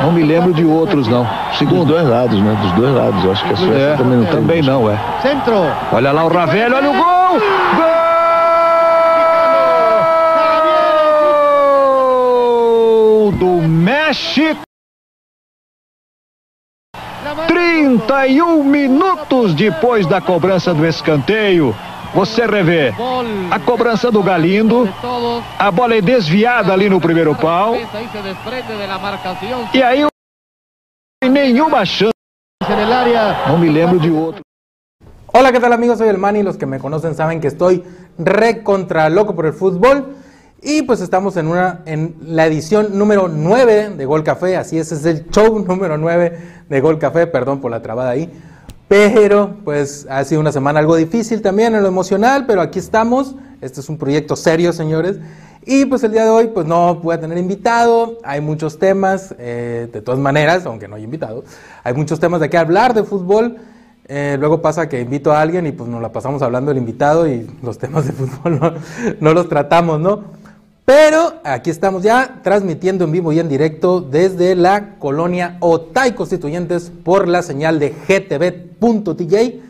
Não me lembro de outros, não. Segundo. Dos dois lados, né? Dos dois lados. Eu acho que a Suécia É, também não tem também não, é. Centro. Olha lá o Ravelli, olha o gol! Gol do México! 31 minutos depois da cobrança do escanteio. Você revê a cobrança do Galindo, a bola é desviada ali no primeiro pau, e aí nenhuma chance. Não me lembro de outro. Hola, ¿qué tal amigos? Soy el Manny. Los que me conocen saben que estoy re contra loco por el fútbol. Y pues estamos en, una, en la edición número 9 de Gol Café. Así es, es el show número 9 de Gol Café. Perdón por la trabada ahí. Pero pues ha sido una semana algo difícil también en lo emocional. Pero aquí estamos. Este es un proyecto serio, señores. Y pues el día de hoy pues no a tener invitado. Hay muchos temas. eh, de todas maneras, aunque no hay invitado. Hay muchos temas de qué hablar de fútbol. Eh, luego pasa que invito a alguien y pues nos la pasamos hablando del invitado y los temas de fútbol no los tratamos, ¿no? Pero aquí estamos ya transmitiendo en vivo y en directo desde la colonia Otay Constituyentes por la señal de gtv.tj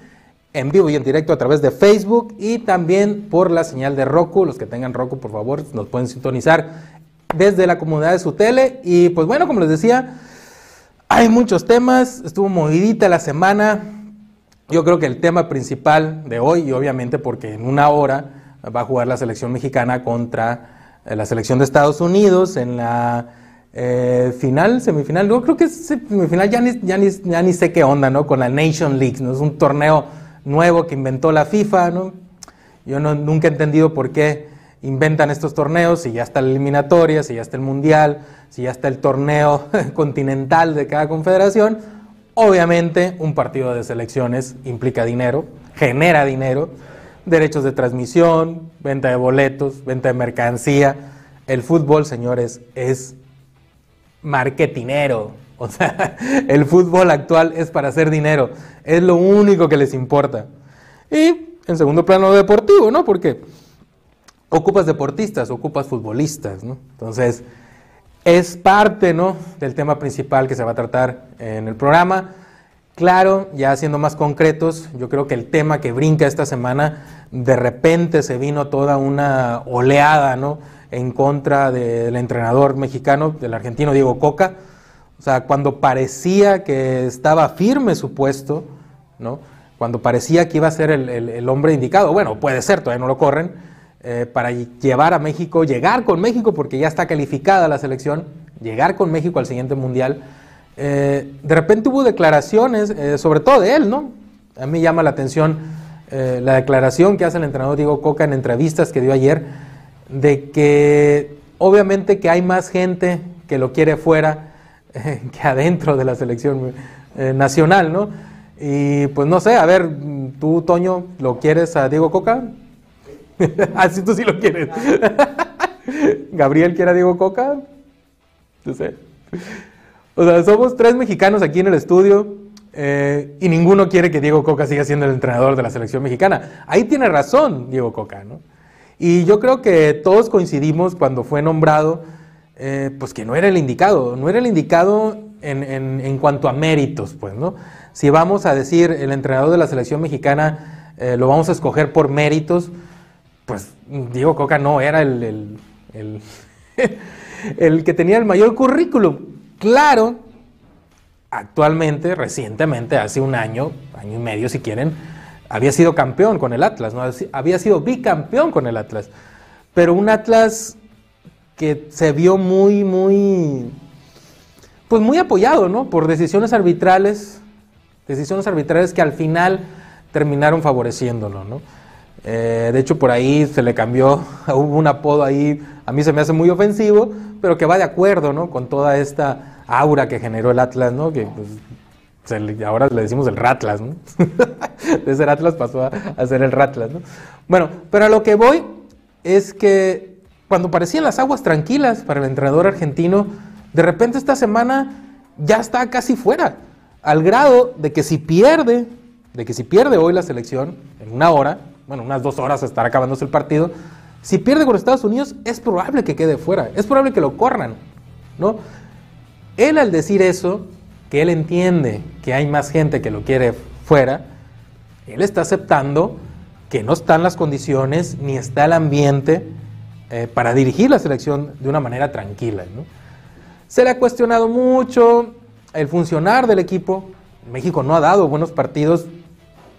en vivo y en directo a través de Facebook y también por la señal de Roku. Los que tengan Roku, por favor, nos pueden sintonizar desde la comunidad de su tele. Y pues bueno, como les decía, hay muchos temas, estuvo movidita la semana. Yo creo que el tema principal de hoy, y obviamente porque en una hora va a jugar la selección mexicana contra la selección de Estados Unidos en la eh, final, semifinal, yo creo que es semifinal, ya ni, ya, ni, ya ni sé qué onda, ¿no? Con la Nation League, ¿no? Es un torneo nuevo que inventó la FIFA, ¿no? Yo no, nunca he entendido por qué inventan estos torneos, si ya está la eliminatoria, si ya está el mundial, si ya está el torneo continental de cada confederación. Obviamente, un partido de selecciones implica dinero, genera dinero, derechos de transmisión, venta de boletos, venta de mercancía. El fútbol, señores, es marketinero. O sea, el fútbol actual es para hacer dinero. Es lo único que les importa. Y en segundo plano deportivo, ¿no? Porque ocupas deportistas, ocupas futbolistas, ¿no? Entonces, es parte, ¿no? Del tema principal que se va a tratar en el programa. Claro, ya siendo más concretos, yo creo que el tema que brinca esta semana, de repente se vino toda una oleada, ¿no? En contra del entrenador mexicano, del argentino Diego Coca. O sea, cuando parecía que estaba firme su puesto, ¿no? Cuando parecía que iba a ser el, el- hombre indicado, bueno, puede ser, todavía no lo corren, eh, para llevar a México, llegar con México, porque ya está calificada la selección, llegar con México al siguiente mundial. Eh, de repente hubo declaraciones, eh, sobre todo de él, ¿no? A mí llama la atención eh, la declaración que hace el entrenador Diego Coca en entrevistas que dio ayer, de que obviamente que hay más gente que lo quiere fuera que adentro de la selección nacional, ¿no? Y pues no sé, a ver, tú, Toño, ¿lo quieres a Diego Coca? Así tú sí lo quieres. Gabriel quiere a Diego Coca. No sé. O sea, somos tres mexicanos aquí en el estudio eh, y ninguno quiere que Diego Coca siga siendo el entrenador de la selección mexicana. Ahí tiene razón Diego Coca, ¿no? Y yo creo que todos coincidimos cuando fue nombrado, eh, pues que no era el indicado, no era el indicado en, en- en cuanto a méritos, pues, ¿no? Si vamos a decir el entrenador de la selección mexicana eh, lo vamos a escoger por méritos, pues Diego Coca no era el, el- el- el que tenía el mayor currículum. Claro, actualmente, recientemente, hace un año, año y medio si quieren, había sido campeón con el Atlas, ¿no? había sido bicampeón con el Atlas. Pero un Atlas que se vio muy, muy, pues muy apoyado, ¿no? Por decisiones arbitrales, decisiones arbitrales que al final terminaron favoreciéndolo, ¿no? Eh, de hecho, por ahí se le cambió, hubo un apodo ahí, a mí se me hace muy ofensivo, pero que va de acuerdo, ¿no? Con toda esta aura que generó el Atlas, ¿no? Que pues, ahora le decimos el Ratlas, ¿no? de ser Atlas pasó a, a ser el Ratlas, ¿no? Bueno, pero a lo que voy es que cuando parecían las aguas tranquilas para el entrenador argentino, de repente esta semana ya está casi fuera, al grado de que si pierde, de que si pierde hoy la selección, en una hora, bueno, unas dos horas estará acabándose el partido, si pierde con Estados Unidos, es probable que quede fuera, es probable que lo corran, ¿no? Él al decir eso, que él entiende que hay más gente que lo quiere fuera, él está aceptando que no están las condiciones ni está el ambiente eh, para dirigir la selección de una manera tranquila. ¿no? Se le ha cuestionado mucho el funcionar del equipo. México no ha dado buenos partidos.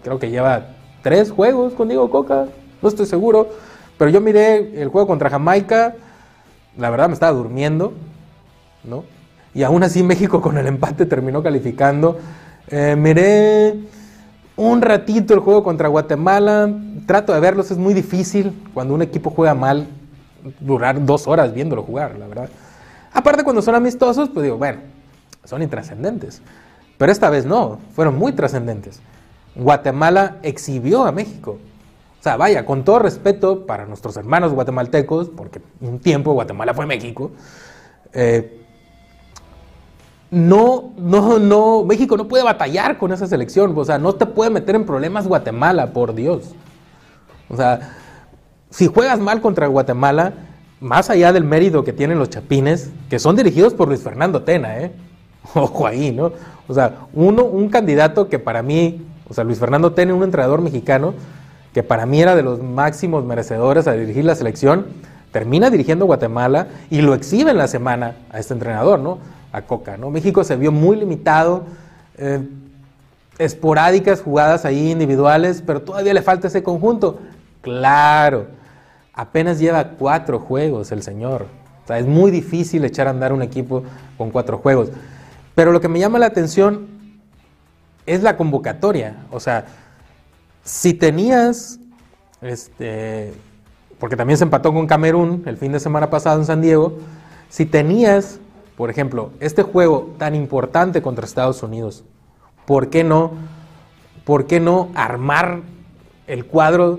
Creo que lleva tres juegos con Diego Coca, no estoy seguro. Pero yo miré el juego contra Jamaica, la verdad me estaba durmiendo, ¿no? Y aún así México con el empate terminó calificando. Eh, miré un ratito el juego contra Guatemala. Trato de verlos, es muy difícil cuando un equipo juega mal durar dos horas viéndolo jugar, la verdad. Aparte cuando son amistosos, pues digo, bueno, son intrascendentes. Pero esta vez no, fueron muy trascendentes. Guatemala exhibió a México. O sea, vaya, con todo respeto para nuestros hermanos guatemaltecos, porque un tiempo Guatemala fue México, eh, no, no, no, México no puede batallar con esa selección, o sea, no te puede meter en problemas Guatemala, por Dios. O sea, si juegas mal contra Guatemala, más allá del mérito que tienen los chapines, que son dirigidos por Luis Fernando Tena, ¿eh? Ojo ahí, ¿no? O sea, uno, un candidato que para mí, o sea, Luis Fernando Tena, un entrenador mexicano, que para mí era de los máximos merecedores a dirigir la selección, termina dirigiendo Guatemala y lo exhibe en la semana a este entrenador, ¿no? Coca, ¿no? México se vio muy limitado, eh, esporádicas jugadas ahí individuales, pero todavía le falta ese conjunto. Claro, apenas lleva cuatro juegos el señor. O sea, es muy difícil echar a andar un equipo con cuatro juegos. Pero lo que me llama la atención es la convocatoria. O sea, si tenías, este, porque también se empató con Camerún el fin de semana pasado en San Diego, si tenías, por ejemplo, este juego tan importante contra Estados Unidos, ¿por qué no, por qué no armar el cuadro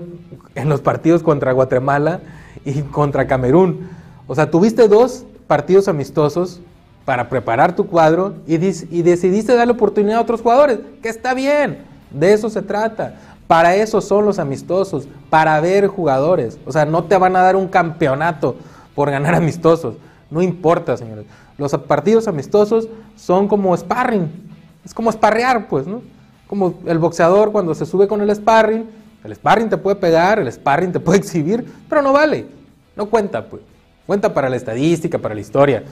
en los partidos contra Guatemala y contra Camerún? O sea, tuviste dos partidos amistosos para preparar tu cuadro y, y decidiste darle oportunidad a otros jugadores, que está bien, de eso se trata. Para eso son los amistosos, para ver jugadores. O sea, no te van a dar un campeonato por ganar amistosos. No importa, señores. Los partidos amistosos son como sparring. Es como sparrear, pues, ¿no? Como el boxeador cuando se sube con el sparring. El sparring te puede pegar, el sparring te puede exhibir, pero no vale. No cuenta, pues. Cuenta para la estadística, para la historia,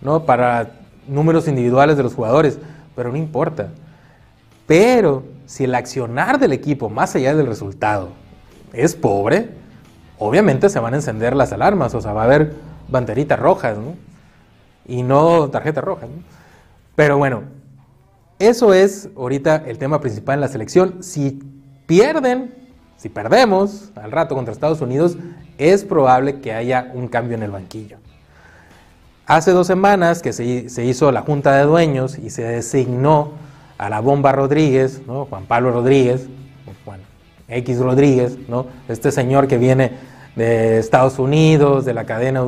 ¿no? Para números individuales de los jugadores, pero no importa. Pero si el accionar del equipo, más allá del resultado, es pobre, obviamente se van a encender las alarmas, o sea, va a haber banderitas rojas, ¿no? Y no tarjetas rojas, ¿no? Pero bueno, eso es ahorita el tema principal en la selección. Si pierden, si perdemos al rato contra Estados Unidos, es probable que haya un cambio en el banquillo. Hace dos semanas que se, se hizo la junta de dueños y se designó a la bomba Rodríguez, ¿no? Juan Pablo Rodríguez, Juan X Rodríguez, ¿no? este señor que viene de Estados Unidos, de la cadena,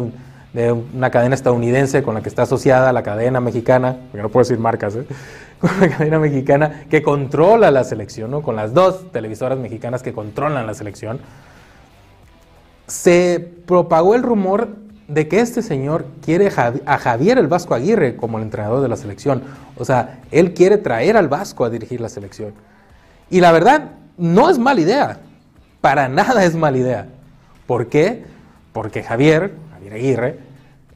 de una cadena estadounidense con la que está asociada la cadena mexicana, porque no puedo decir marcas, ¿eh? con la cadena mexicana que controla la selección, ¿no? con las dos televisoras mexicanas que controlan la selección, se propagó el rumor de que este señor quiere a Javier el Vasco Aguirre como el entrenador de la selección. O sea, él quiere traer al Vasco a dirigir la selección. Y la verdad, no es mala idea. Para nada es mala idea. ¿Por qué? Porque Javier, Javier Aguirre,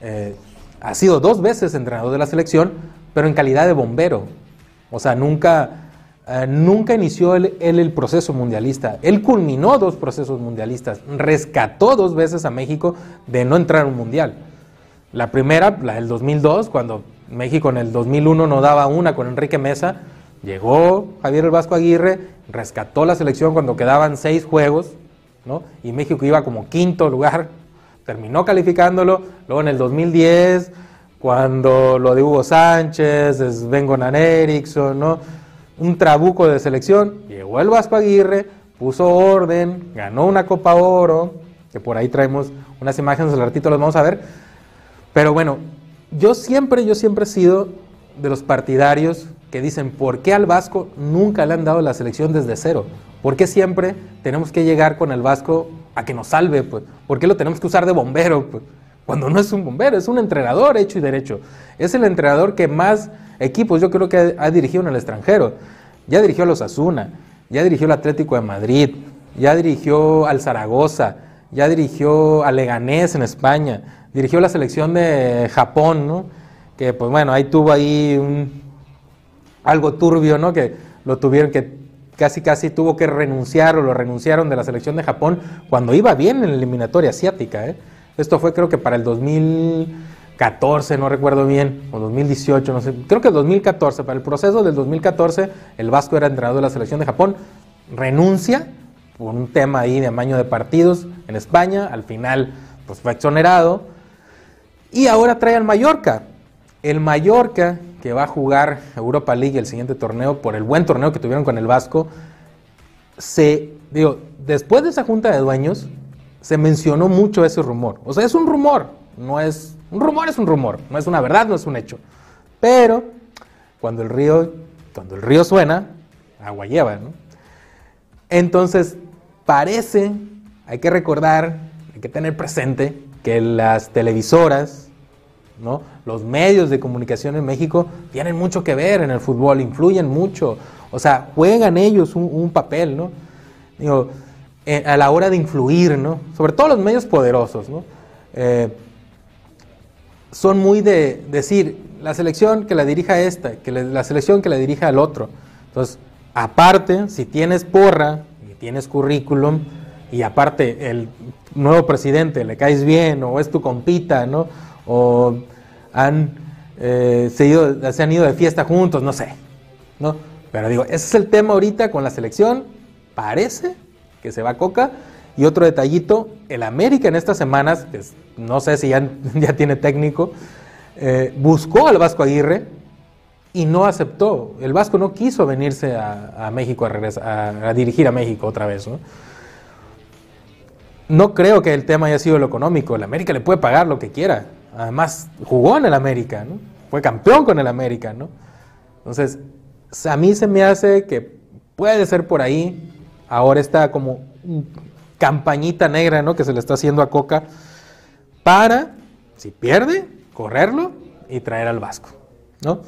eh, ha sido dos veces entrenador de la selección, pero en calidad de bombero. O sea, nunca, eh, nunca inició él, él el proceso mundialista. Él culminó dos procesos mundialistas, rescató dos veces a México de no entrar a un mundial. La primera, la del 2002, cuando México en el 2001 no daba una con Enrique Mesa, llegó Javier el Vasco Aguirre, rescató la selección cuando quedaban seis juegos, ¿no? Y México iba como quinto lugar, terminó calificándolo, luego en el 2010, cuando lo de Hugo Sánchez, Sven Goran Eriksson, ¿no? Un trabuco de selección, llegó el Vasco Aguirre, puso orden, ganó una Copa Oro, que por ahí traemos unas imágenes del ratito, las vamos a ver. Pero bueno, yo siempre, yo siempre he sido de los partidarios que dicen, ¿por qué al Vasco nunca le han dado la selección desde cero? ¿Por qué siempre tenemos que llegar con el Vasco a que nos salve? Pues? ¿Por qué lo tenemos que usar de bombero? Pues? Cuando no es un bombero, es un entrenador hecho y derecho. Es el entrenador que más equipos yo creo que ha, dirigido en el extranjero. Ya dirigió a los Asuna, ya dirigió al Atlético de Madrid, ya dirigió al Zaragoza, ya dirigió al Leganés en España, dirigió la selección de Japón, ¿no? Que pues bueno, ahí tuvo ahí un, algo turbio, ¿no? Que lo tuvieron que casi casi tuvo que renunciar o lo renunciaron de la selección de Japón cuando iba bien en la eliminatoria asiática, ¿eh? Esto fue creo que para el 2014, no recuerdo bien, o 2018, no sé, creo que el 2014, para el proceso del 2014, el Vasco era entrenador de la selección de Japón, renuncia por un tema ahí de amaño de partidos en España, al final pues fue exonerado, y ahora trae al Mallorca. El Mallorca, que va a jugar Europa League el siguiente torneo, por el buen torneo que tuvieron con el Vasco, se, digo, después de esa junta de dueños, se mencionó mucho ese rumor. O sea, es un rumor, no es, un rumor es un rumor, no es una verdad, no es un hecho. Pero cuando el río, cuando el río suena, agua lleva. Entonces, parece, hay que recordar, hay que tener presente que las televisoras, ¿no? los medios de comunicación en México tienen mucho que ver en el fútbol, influyen mucho, o sea, juegan ellos un, papel, ¿no? Eh, a la hora de influir, ¿no? Sobre todo los medios poderosos, ¿no? Eh, son muy de decir, la selección que la dirija esta, que la selección que la dirija al otro. Entonces, aparte, si tienes porra y tienes currículum, y aparte el nuevo presidente le caes bien, o es tu compita, ¿no? O han, eh, se, ido- han ido de fiesta juntos, no sé, ¿no? Pero digo, ese es el tema ahorita con la selección, parece que se va Coca. Y otro detallito, el América en estas semanas, no sé si ya, ya tiene técnico, eh, buscó al Vasco Aguirre y no aceptó. El Vasco no quiso venirse a, México a, regresar, a, a dirigir a México otra vez. ¿no? No creo que el tema haya sido lo económico. El América le puede pagar lo que quiera. Además, jugó en el América. Fue campeón con el América, ¿no? Entonces, a mí se me hace que puede ser por ahí. Ahora está como campañita negra, ¿no? Que se le está haciendo a Coca para, si pierde, correrlo y traer al Vasco, ¿no?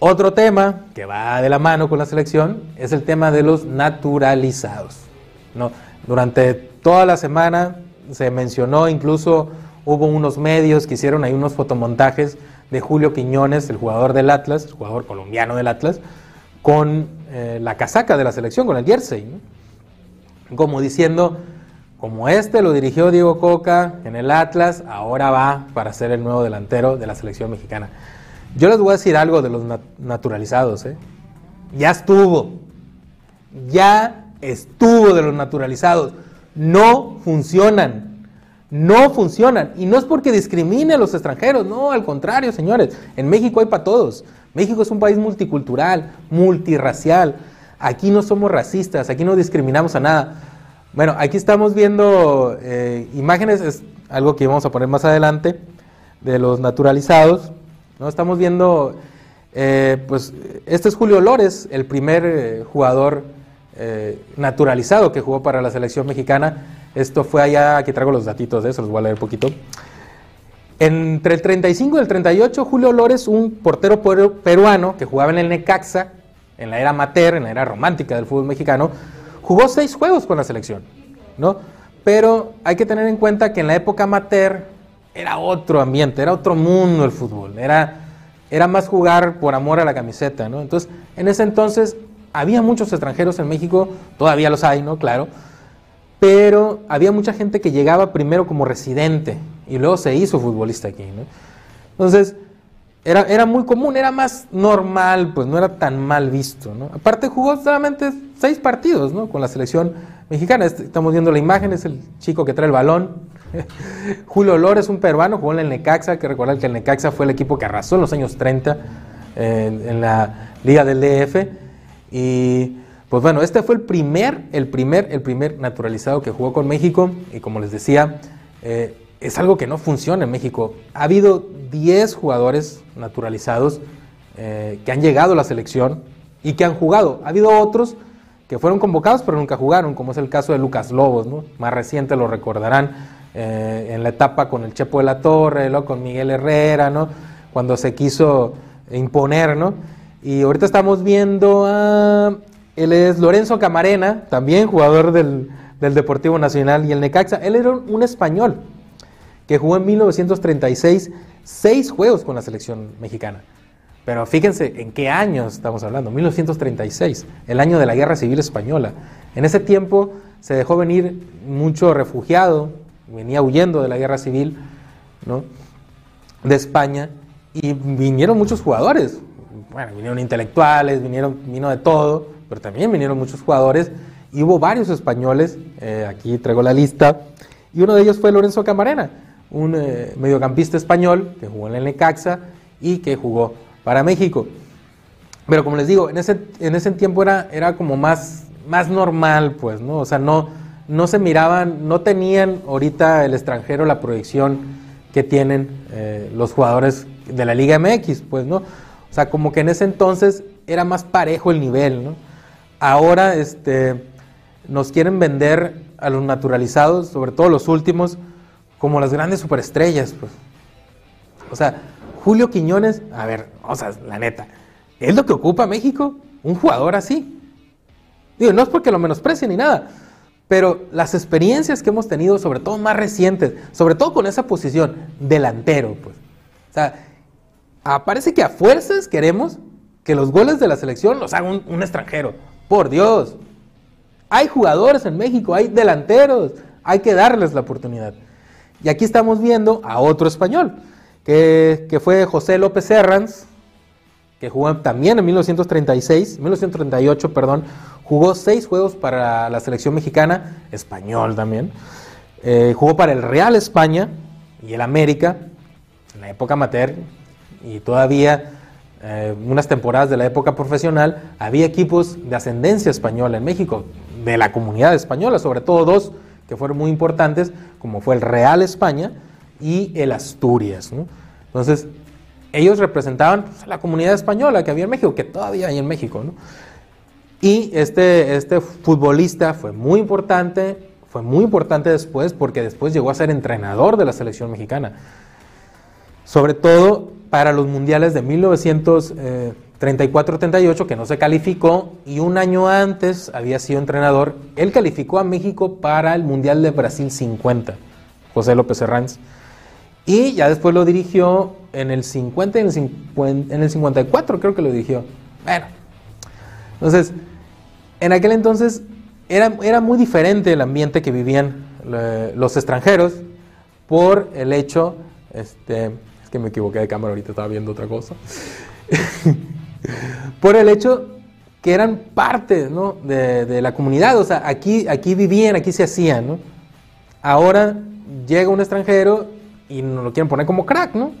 Otro tema que va de la mano con la selección es el tema de los naturalizados. ¿no? Durante toda la semana se mencionó, incluso hubo unos medios que hicieron ahí unos fotomontajes de Julio Quiñones, el jugador del Atlas, el jugador colombiano del Atlas, con eh, la casaca de la selección, con el jersey. Como diciendo, como este lo dirigió Diego Coca en el Atlas, ahora va para ser el nuevo delantero de la selección mexicana. Yo les voy a decir algo de los nat- naturalizados. ¿eh? Ya estuvo. Ya estuvo de los naturalizados. No funcionan. No funcionan. Y no es porque discrimine a los extranjeros. No, al contrario, señores. En México hay para todos. México es un país multicultural, multirracial. Aquí no somos racistas. Aquí no discriminamos a nada. Bueno, aquí estamos viendo eh, imágenes, es algo que vamos a poner más adelante, de los naturalizados. ¿no? Estamos viendo, eh, pues, este es Julio Lores, el primer eh, jugador eh, naturalizado que jugó para la selección mexicana. Esto fue allá, aquí traigo los datitos de eso, los voy a leer poquito. Entre el 35 y el 38, Julio Lores, un portero peru- peruano que jugaba en el Necaxa, en la era amateur, en la era romántica del fútbol mexicano, jugó seis juegos con la selección, ¿no? Pero hay que tener en cuenta que en la época amateur era otro ambiente, era otro mundo el fútbol, era, era más jugar por amor a la camiseta, ¿no? Entonces, en ese entonces había muchos extranjeros en México, todavía los hay, ¿no? Claro, pero había mucha gente que llegaba primero como residente y luego se hizo futbolista aquí. Entonces, era, era muy común, era más normal, pues no era tan mal visto. Aparte jugó solamente seis partidos. Con la selección mexicana. Este- estamos viendo la imagen, es el chico que trae el balón. Julio Lor es un peruano, jugó en el Necaxa, que recordar que el Necaxa fue el equipo que arrasó en los años 30 eh, en la Liga del DF. Y pues bueno, este fue el primer, el primer, el primer naturalizado que jugó con México. Y como les decía, eh, es algo que no funciona en México. Ha habido 10 jugadores naturalizados eh, que han llegado a la selección y que han jugado. Ha habido otros que fueron convocados pero nunca jugaron, como es el caso de Lucas Lobos, ¿no? más reciente lo recordarán eh, en la etapa con el Chepo de la Torre, luego con Miguel Herrera, ¿no? cuando se quiso imponer, ¿no? Y ahorita estamos viendo a... Él es Lorenzo Camarena, también jugador del, del Deportivo Nacional y el Necaxa. Él era un, un español que jugó en 1936 seis juegos con la selección mexicana. Pero fíjense en qué año estamos hablando, 1936, el año de la Guerra Civil Española. En ese tiempo se dejó venir mucho refugiado, venía huyendo de la Guerra Civil ¿no? de España y vinieron muchos jugadores. Bueno, vinieron intelectuales, vinieron, vino de todo, pero también vinieron muchos jugadores y hubo varios españoles, eh, aquí traigo la lista, y uno de ellos fue Lorenzo Camarena, un eh, mediocampista español que jugó en el Necaxa y que jugó para México. Pero como les digo, en ese, en ese tiempo era, era como más, más normal, pues, ¿no? O sea, no, no se miraban, no tenían ahorita el extranjero la proyección que tienen eh, los jugadores de la Liga MX, pues, ¿no? O sea, como que en ese entonces era más parejo el nivel, ¿no? Ahora, este, nos quieren vender a los naturalizados, sobre todo los últimos, como las grandes superestrellas, pues. O sea, Julio Quiñones, a ver, o sea, la neta, ¿es lo que ocupa México? Un jugador así. Digo, no es porque lo menosprecie ni nada, pero las experiencias que hemos tenido, sobre todo más recientes, sobre todo con esa posición, delantero, pues. O sea, parece que a fuerzas queremos que los goles de la selección los haga un extranjero. Por Dios. Hay jugadores en México, hay delanteros, hay que darles la oportunidad. Y aquí estamos viendo a otro español, que, fue José López Serrans, que jugó también en 1936, 1938, perdón, jugó seis juegos para la selección mexicana, español también. Eh, jugó para el Real España y el América, en la época amateur, y todavía eh, unas temporadas de la época profesional, había equipos de ascendencia española en México, de la comunidad española, sobre todo dos que fueron muy importantes, como fue el Real España y el Asturias. ¿no? Entonces, ellos representaban pues, la comunidad española que había en México, que todavía hay en México. ¿no? Y este, este futbolista fue muy importante, fue muy importante después, porque después llegó a ser entrenador de la selección mexicana. Sobre todo para los mundiales de 1934-38, que no se calificó, y un año antes había sido entrenador. Él calificó a México para el Mundial de Brasil 50, José López Herranz. Y ya después lo dirigió en el 50 y en el, 50, en el 54, creo que lo dirigió. Bueno, entonces, en aquel entonces era, era muy diferente el ambiente que vivían eh, los extranjeros por el hecho, este, que me equivoqué de cámara ahorita, estaba viendo otra cosa, por el hecho que eran parte ¿no? de, de, la comunidad, o sea, aquí, aquí vivían, aquí se hacían, ¿no? Ahora llega un extranjero y nos lo quieren poner como crack, ¿no?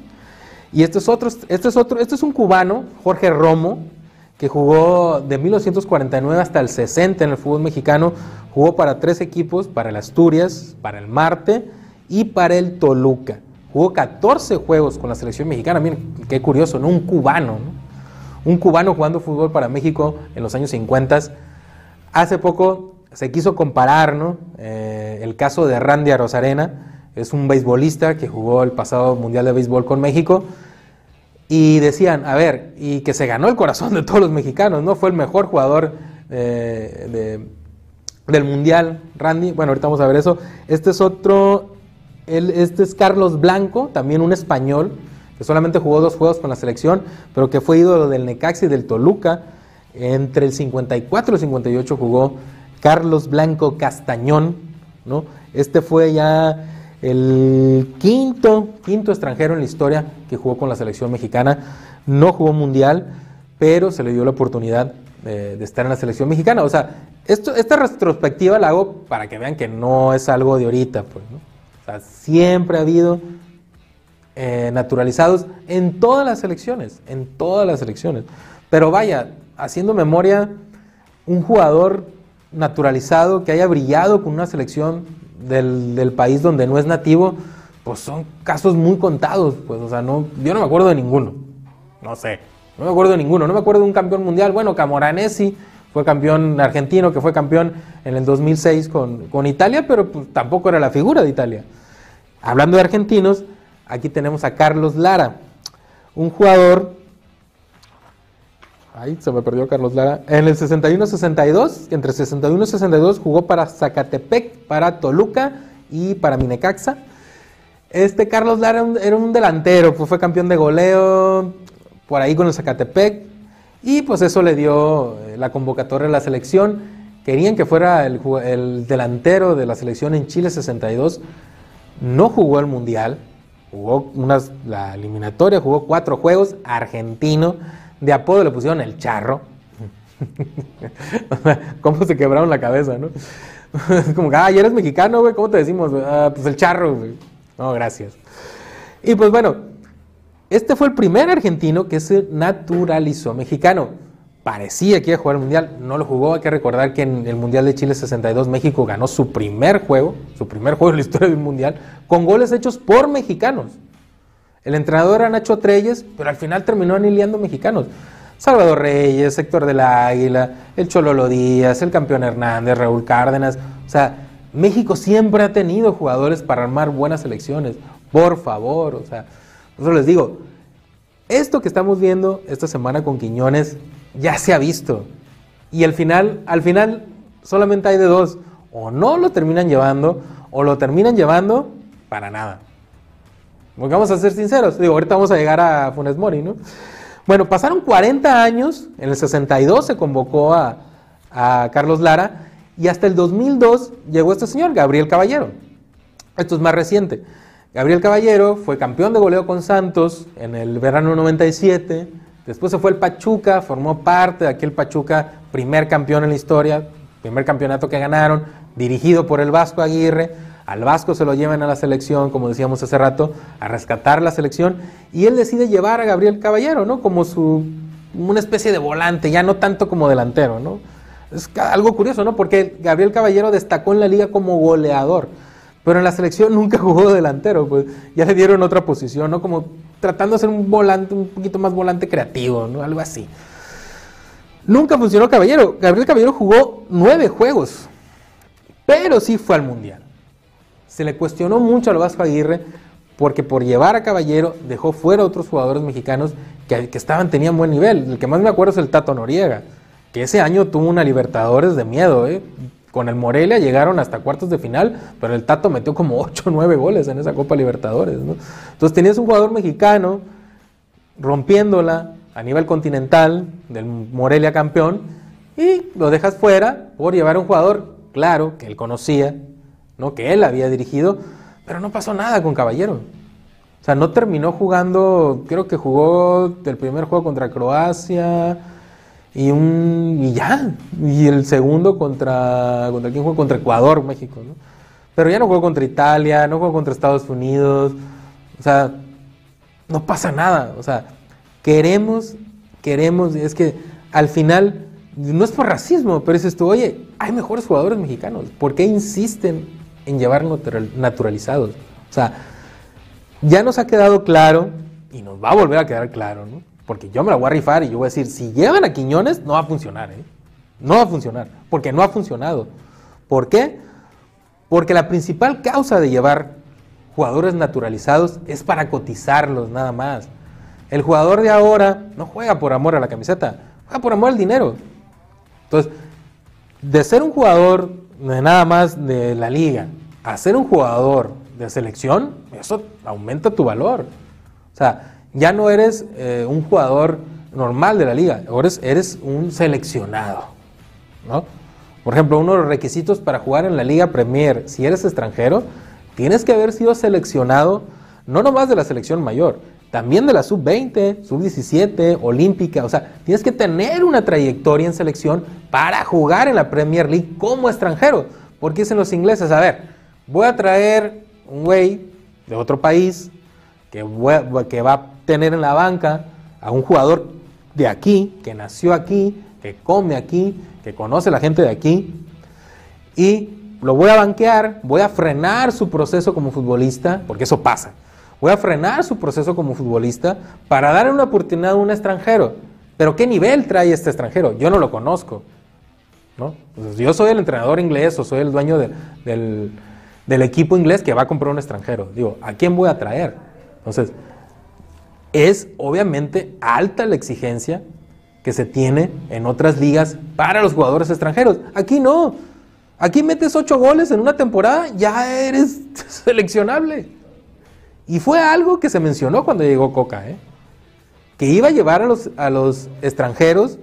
Y este es otro, este es otro, este es un cubano, Jorge Romo, que jugó de 1949 hasta el 60 en el fútbol mexicano, jugó para tres equipos, para el Asturias, para el Marte y para el Toluca. Jugó 14 juegos con la selección mexicana, miren, qué curioso, ¿no? Un cubano, ¿no? Un cubano jugando fútbol para México en los años 50. Hace poco se quiso comparar, ¿no? Eh, el caso de Randy Arozarena, es un beisbolista que jugó el pasado Mundial de Béisbol con México, y decían, a ver, y que se ganó el corazón de todos los mexicanos, ¿no? Fue el mejor jugador eh, de, del Mundial, Randy. Bueno, ahorita vamos a ver eso. Este es otro, el, este es Carlos Blanco, también un español, que solamente jugó dos juegos con la selección, pero que fue ídolo del Necaxa y del Toluca. Entre el 54 y el 58 jugó Carlos Blanco Castañón, ¿no? Este fue ya el quinto, quinto extranjero en la historia que jugó con la selección mexicana. No jugó mundial, pero se le dio la oportunidad de, de estar en la selección mexicana. O sea, esta retrospectiva la hago para que vean que no es algo de ahorita. Pues, ¿no? Siempre ha habido eh, naturalizados en todas las selecciones, en todas las selecciones. Pero vaya, haciendo memoria, un jugador naturalizado que haya brillado con una selección del, del país donde no es nativo, pues son casos muy contados. Pues, o sea, no, yo no me acuerdo de ninguno. No sé, no me acuerdo de ninguno. No me acuerdo de un campeón mundial. Bueno, Camoranesi fue campeón argentino, que fue campeón en el 2006 con, con Italia, pero pues, tampoco era la figura de Italia. Hablando de argentinos, aquí tenemos a Carlos Lara, un jugador. Ay, se me perdió Carlos Lara. En el 61-62, entre 61 y 62, jugó para Zacatepec, para Toluca y para Minecaxa. Este Carlos Lara era un, delantero, pues fue campeón de goleo por ahí con el Zacatepec. Y pues eso le dio eh, la convocatoria a la selección. Querían que fuera el, el delantero de la selección en Chile 62. No jugó el Mundial. Jugó la eliminatoria, jugó cuatro juegos. Argentino. De apodo le pusieron el charro. ¿Cómo se quebraron la cabeza, no? Como, ah, ¿y eres mexicano, güey? ¿Cómo te decimos? "Ah, pues el charro, güey. No, gracias. Y pues bueno, este fue el primer argentino que se naturalizó mexicano. Parecía que iba a jugar el Mundial, no lo jugó. Hay que recordar que en el Mundial de Chile 62 México ganó su primer juego, su primer juego en la historia de un Mundial, con goles hechos por mexicanos. El entrenador era Nacho Treyes, pero al final terminó aniliando mexicanos. Salvador Reyes, Héctor del Águila, el Chololo Díaz, el campeón Hernández, Raúl Cárdenas. O sea, México siempre ha tenido jugadores para armar buenas selecciones. Por favor, o sea, eso les digo, esto que estamos viendo esta semana con Quiñones ya se ha visto. Y al final, al final solamente hay de dos. O no lo terminan llevando, o lo terminan llevando para nada. Porque vamos a ser sinceros. Digo, ahorita vamos a llegar a Funes Mori, ¿no? Bueno, pasaron 40 años. En el 62 se convocó a, a Carlos Lara. Y hasta el 2002 llegó este señor, Gabriel Caballero. Esto es más reciente. Gabriel Caballero fue campeón de goleo con Santos en el verano 97. Después se fue al Pachuca, formó parte de aquel Pachuca, primer campeón en la historia, primer campeonato que ganaron, dirigido por el Vasco Aguirre. Al Vasco se lo llevan a la selección, como decíamos hace rato, a rescatar la selección. Y él decide llevar a Gabriel Caballero, ¿no? Como su, una especie de volante, ya no tanto como delantero, ¿no? Es algo curioso, ¿no? Porque Gabriel Caballero destacó en la liga como goleador, pero en la selección nunca jugó de delantero, pues ya le dieron otra posición, ¿no? Como tratando de ser un volante, un poquito más volante creativo, ¿no? Algo así. Nunca funcionó Caballero. Gabriel Caballero jugó nueve juegos, pero sí fue al Mundial. Se le cuestionó mucho al Vasco Aguirre porque por llevar a Caballero dejó fuera otros jugadores mexicanos que, que estaban, tenían buen nivel. El que más me acuerdo es el Tato Noriega, que ese año tuvo una Libertadores de miedo. ¿eh? Con el Morelia llegaron hasta cuartos de final, pero el Tato metió como 8 o 9 goles en esa Copa Libertadores. ¿no? Entonces tenías un jugador mexicano rompiéndola a nivel continental del Morelia campeón y lo dejas fuera por llevar a un jugador, claro, que él conocía, ¿no? que él había dirigido, pero no pasó nada con Caballero. O sea, no terminó jugando, creo que jugó el primer juego contra Croacia y un y ya, y el segundo contra contra quién jugó contra Ecuador, México, ¿no? Pero ya no jugó contra Italia, no jugó contra Estados Unidos. O sea, no pasa nada. O sea, queremos, queremos, es que al final, no es por racismo, pero dices tú, oye, hay mejores jugadores mexicanos. ¿Por qué insisten en llevar natural- naturalizados? O sea, ya nos ha quedado claro, y nos va a volver a quedar claro, ¿no? Porque yo me la voy a rifar y yo voy a decir, si llevan a Quiñones, no va a funcionar, ¿eh? No va a funcionar, porque no ha funcionado. ¿Por qué? Porque la principal causa de llevar jugadores naturalizados es para cotizarlos nada más. El jugador de ahora no juega por amor a la camiseta, juega por amor al dinero. Entonces, de ser un jugador de nada más de la liga a ser un jugador de selección, eso aumenta tu valor. O sea, ya no eres eh, un jugador normal de la liga, ahora eres, un seleccionado. ¿no? Por ejemplo, uno de los requisitos para jugar en la Liga Premier, si eres extranjero, tienes que haber sido seleccionado no nomás de la selección mayor, también de la sub-20, sub-17, olímpica. O sea, tienes que tener una trayectoria en selección para jugar en la Premier League como extranjero. Porque dicen los ingleses, a ver, voy a traer un güey de otro país que, que va tener en la banca a un jugador de aquí, que nació aquí, que come aquí, que conoce a la gente de aquí, y lo voy a banquear, voy a frenar su proceso como futbolista, porque eso pasa. Voy a frenar su proceso como futbolista para darle una oportunidad a un extranjero. Pero ¿qué nivel trae este extranjero? Yo no lo conozco. ¿no? Pues yo soy el entrenador inglés o soy el dueño de- del, del equipo inglés que va a comprar un extranjero. Digo, ¿a quién voy a traer? Entonces, es obviamente alta la exigencia que se tiene en otras ligas para los jugadores extranjeros. Aquí no. Aquí metes ocho goles en una temporada, ya eres seleccionable. Y fue algo que se mencionó cuando llegó Coca, ¿eh? que iba a llevar a los, a los extranjeros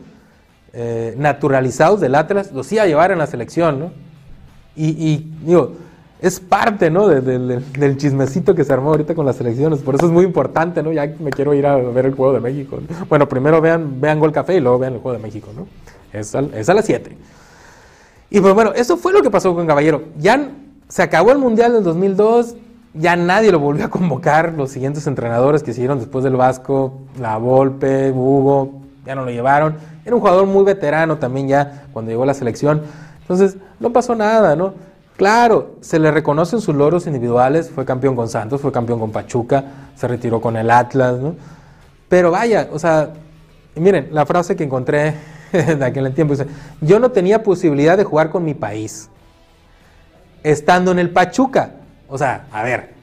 eh, naturalizados del Atlas, los iba a llevar en la selección, ¿no? Y, y, digo, es parte, ¿no? de- de- de- del chismecito que se armó ahorita con las selecciones, por eso es muy importante, ¿no? Ya me quiero ir a ver el Juego de México. ¿no? Bueno, primero vean, vean Gol Café y luego vean el Juego de México, ¿no? Es, a las 7. Y pues bueno, eso fue lo que pasó con Caballero. Ya se acabó el Mundial del 2002, ya nadie lo volvió a convocar, los siguientes entrenadores que siguieron después del Vasco, La Volpe, Hugo, ya no lo llevaron. Era un jugador muy veterano también ya cuando llegó a la selección. Entonces, no pasó nada, ¿no? Claro, se le reconocen sus logros individuales, fue campeón con Santos, fue campeón con Pachuca, se retiró con el Atlas, ¿no? Pero vaya, o sea, miren, la frase que encontré de aquel tiempo yo no tenía posibilidad de jugar con mi país, estando en el Pachuca. O sea, a ver,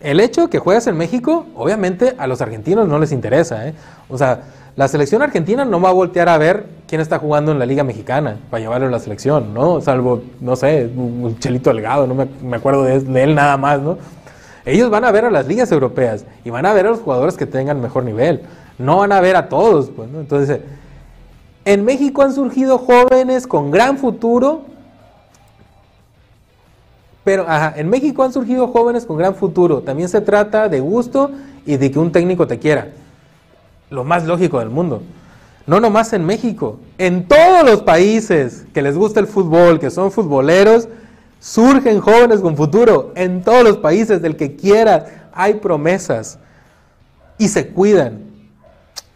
el hecho de que juegas en México, obviamente a los argentinos no les interesa, ¿eh? O sea, la selección argentina no va a voltear a ver quién está jugando en la Liga Mexicana para llevarlo a la selección, ¿no? Salvo, no sé, un Chelito Delgado, no me, me acuerdo de, de él nada más, ¿no? Ellos van a ver a las ligas europeas y van a ver a los jugadores que tengan mejor nivel. No van a ver a todos, pues, ¿no? Entonces, en México han surgido jóvenes con gran futuro, pero ajá, en México han surgido jóvenes con gran futuro. También se trata de gusto y de que un técnico te quiera. Lo más lógico del mundo. No nomás en México, en todos los países que les gusta el fútbol, que son futboleros, surgen jóvenes con futuro. En todos los países del que quiera hay promesas y se cuidan,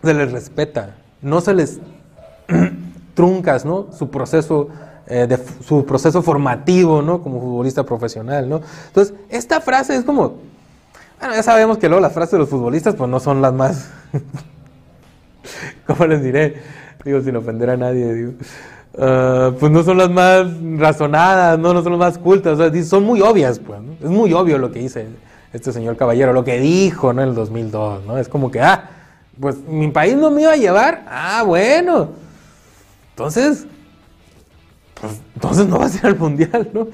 se les respeta, no se les truncas, ¿no? Su proceso, eh, de, su proceso formativo, ¿no? Como futbolista profesional, ¿no? Entonces, esta frase es como, bueno, ya sabemos que luego las frases de los futbolistas, pues no son las más, ¿cómo les diré? Digo, sin ofender a nadie, digo. ah, pues no son las más razonadas, ¿no? no son las más cultas, son muy obvias, pues. Es muy obvio lo que dice este señor caballero, lo que dijo, ¿no? En el 2002, ¿no? Es como que, ah, pues mi país no me iba a llevar, ah, bueno. Entonces, pues, entonces no va a ser al mundial, ¿no?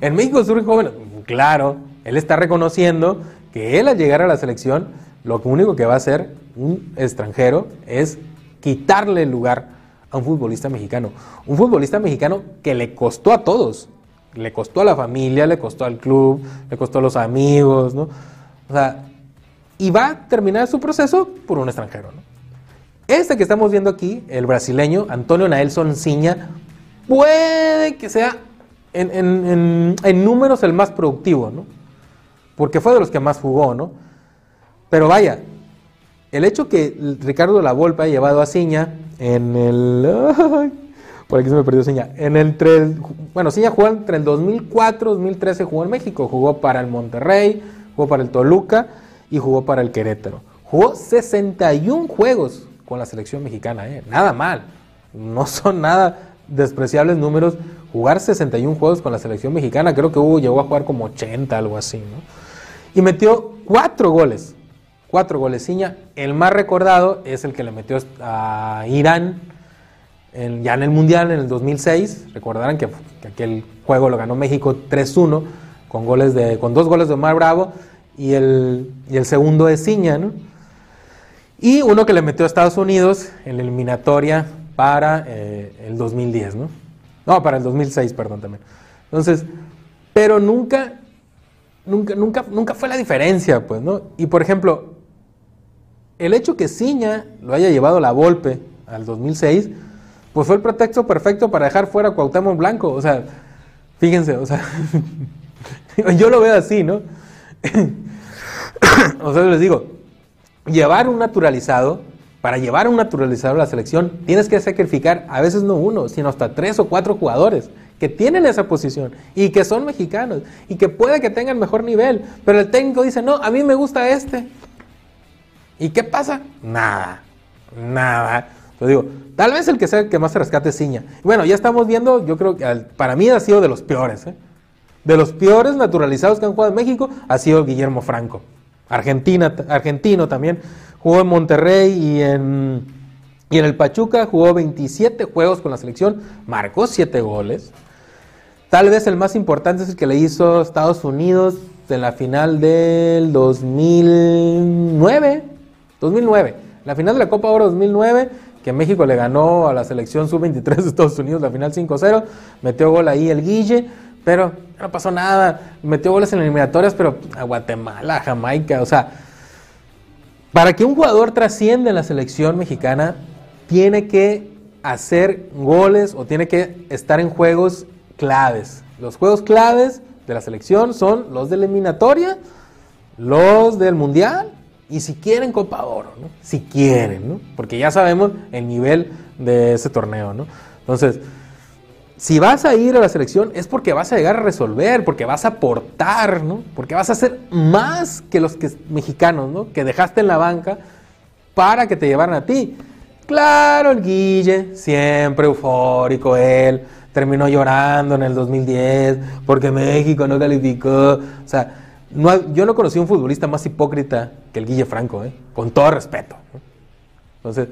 En México surgen jóvenes, claro, él está reconociendo que él al llegar a la selección, lo único que va a hacer un extranjero es quitarle el lugar a un futbolista mexicano. Un futbolista mexicano que le costó a todos. Le costó a la familia, le costó al club, le costó a los amigos, ¿no? O sea, y va a terminar su proceso por un extranjero, ¿no? Este que estamos viendo aquí, el brasileño Antonio Naelson Ciña, puede que sea en, en- números el más productivo, ¿no? Porque fue de los que más jugó, ¿no? Pero vaya, el hecho que Ricardo Lavolpe haya llevado a Ciña en el... por aquí se me perdió Ciña. En el, el- bueno, Ciña jugó entre el 2004 y 2013, jugó en México. Jugó para el Monterrey, jugó para el Toluca y jugó para el Querétaro. Jugó 61 juegos con la selección mexicana, ¿eh? Nada mal. No son nada despreciables números. Jugar 61 juegos con la selección mexicana, creo que Hugo llegó a jugar como 80, algo así, ¿no? Y metió cuatro goles. Cuatro goles. Ciña, el más recordado es el que le metió a Irán ya en el Mundial en el 2006. Recordarán que, que aquel juego lo ganó México 3-1 con, goles de, con dos goles de Omar Bravo y el, y el segundo de Ciña, ¿no? Y uno que le metió a Estados Unidos en la eliminatoria para eh, el 2010, ¿no? No, para el 2006, perdón, también. Entonces, pero nunca nunca, nunca, nunca fue la diferencia, pues, ¿no? Y por ejemplo, el hecho que Ciña lo haya llevado la Volpe al 2006, pues fue el pretexto perfecto para dejar fuera a Cuauhtémoc Blanco. O sea, fíjense, o sea, yo lo veo así, ¿no? o sea, les digo, llevar un naturalizado, para llevar un naturalizado a la selección, tienes que sacrificar a veces no uno, sino hasta tres o cuatro jugadores que tienen esa posición y que son mexicanos y que puede que tengan mejor nivel, pero el técnico dice, no, a mí me gusta este. ¿Y qué pasa? Nada, nada. Digo, tal vez el que sea el que más se rescate es Ciña. Bueno, ya estamos viendo, yo creo que para mí ha sido de los peores. ¿eh? De los peores naturalizados que han jugado en México ha sido Guillermo Franco. Argentina, argentino también. Jugó en Monterrey y en, y en el Pachuca. Jugó 27 juegos con la selección. Marcó 7 goles. Tal vez el más importante es el que le hizo Estados Unidos en la final del 2009. 2009. La final de la Copa Oro 2009, que México le ganó a la selección sub-23 de Estados Unidos la final 5-0. Metió gol ahí el Guille, pero no pasó nada. Metió goles en eliminatorias, pero a Guatemala, a Jamaica. O sea, para que un jugador trascienda en la selección mexicana, tiene que hacer goles o tiene que estar en juegos claves. Los juegos claves de la selección son los de eliminatoria, los del mundial y si quieren Copa Oro, ¿no? Si quieren, ¿no? Porque ya sabemos el nivel de ese torneo, ¿no? Entonces, si vas a ir a la selección es porque vas a llegar a resolver, porque vas a aportar, ¿no? Porque vas a hacer más que los que, mexicanos, ¿no? Que dejaste en la banca para que te llevaran a ti. Claro, el Guille, siempre eufórico él, terminó llorando en el 2010 porque México no calificó. O sea, no yo no conocí un futbolista más hipócrita que el Guille Franco, ¿eh? con todo respeto. Entonces,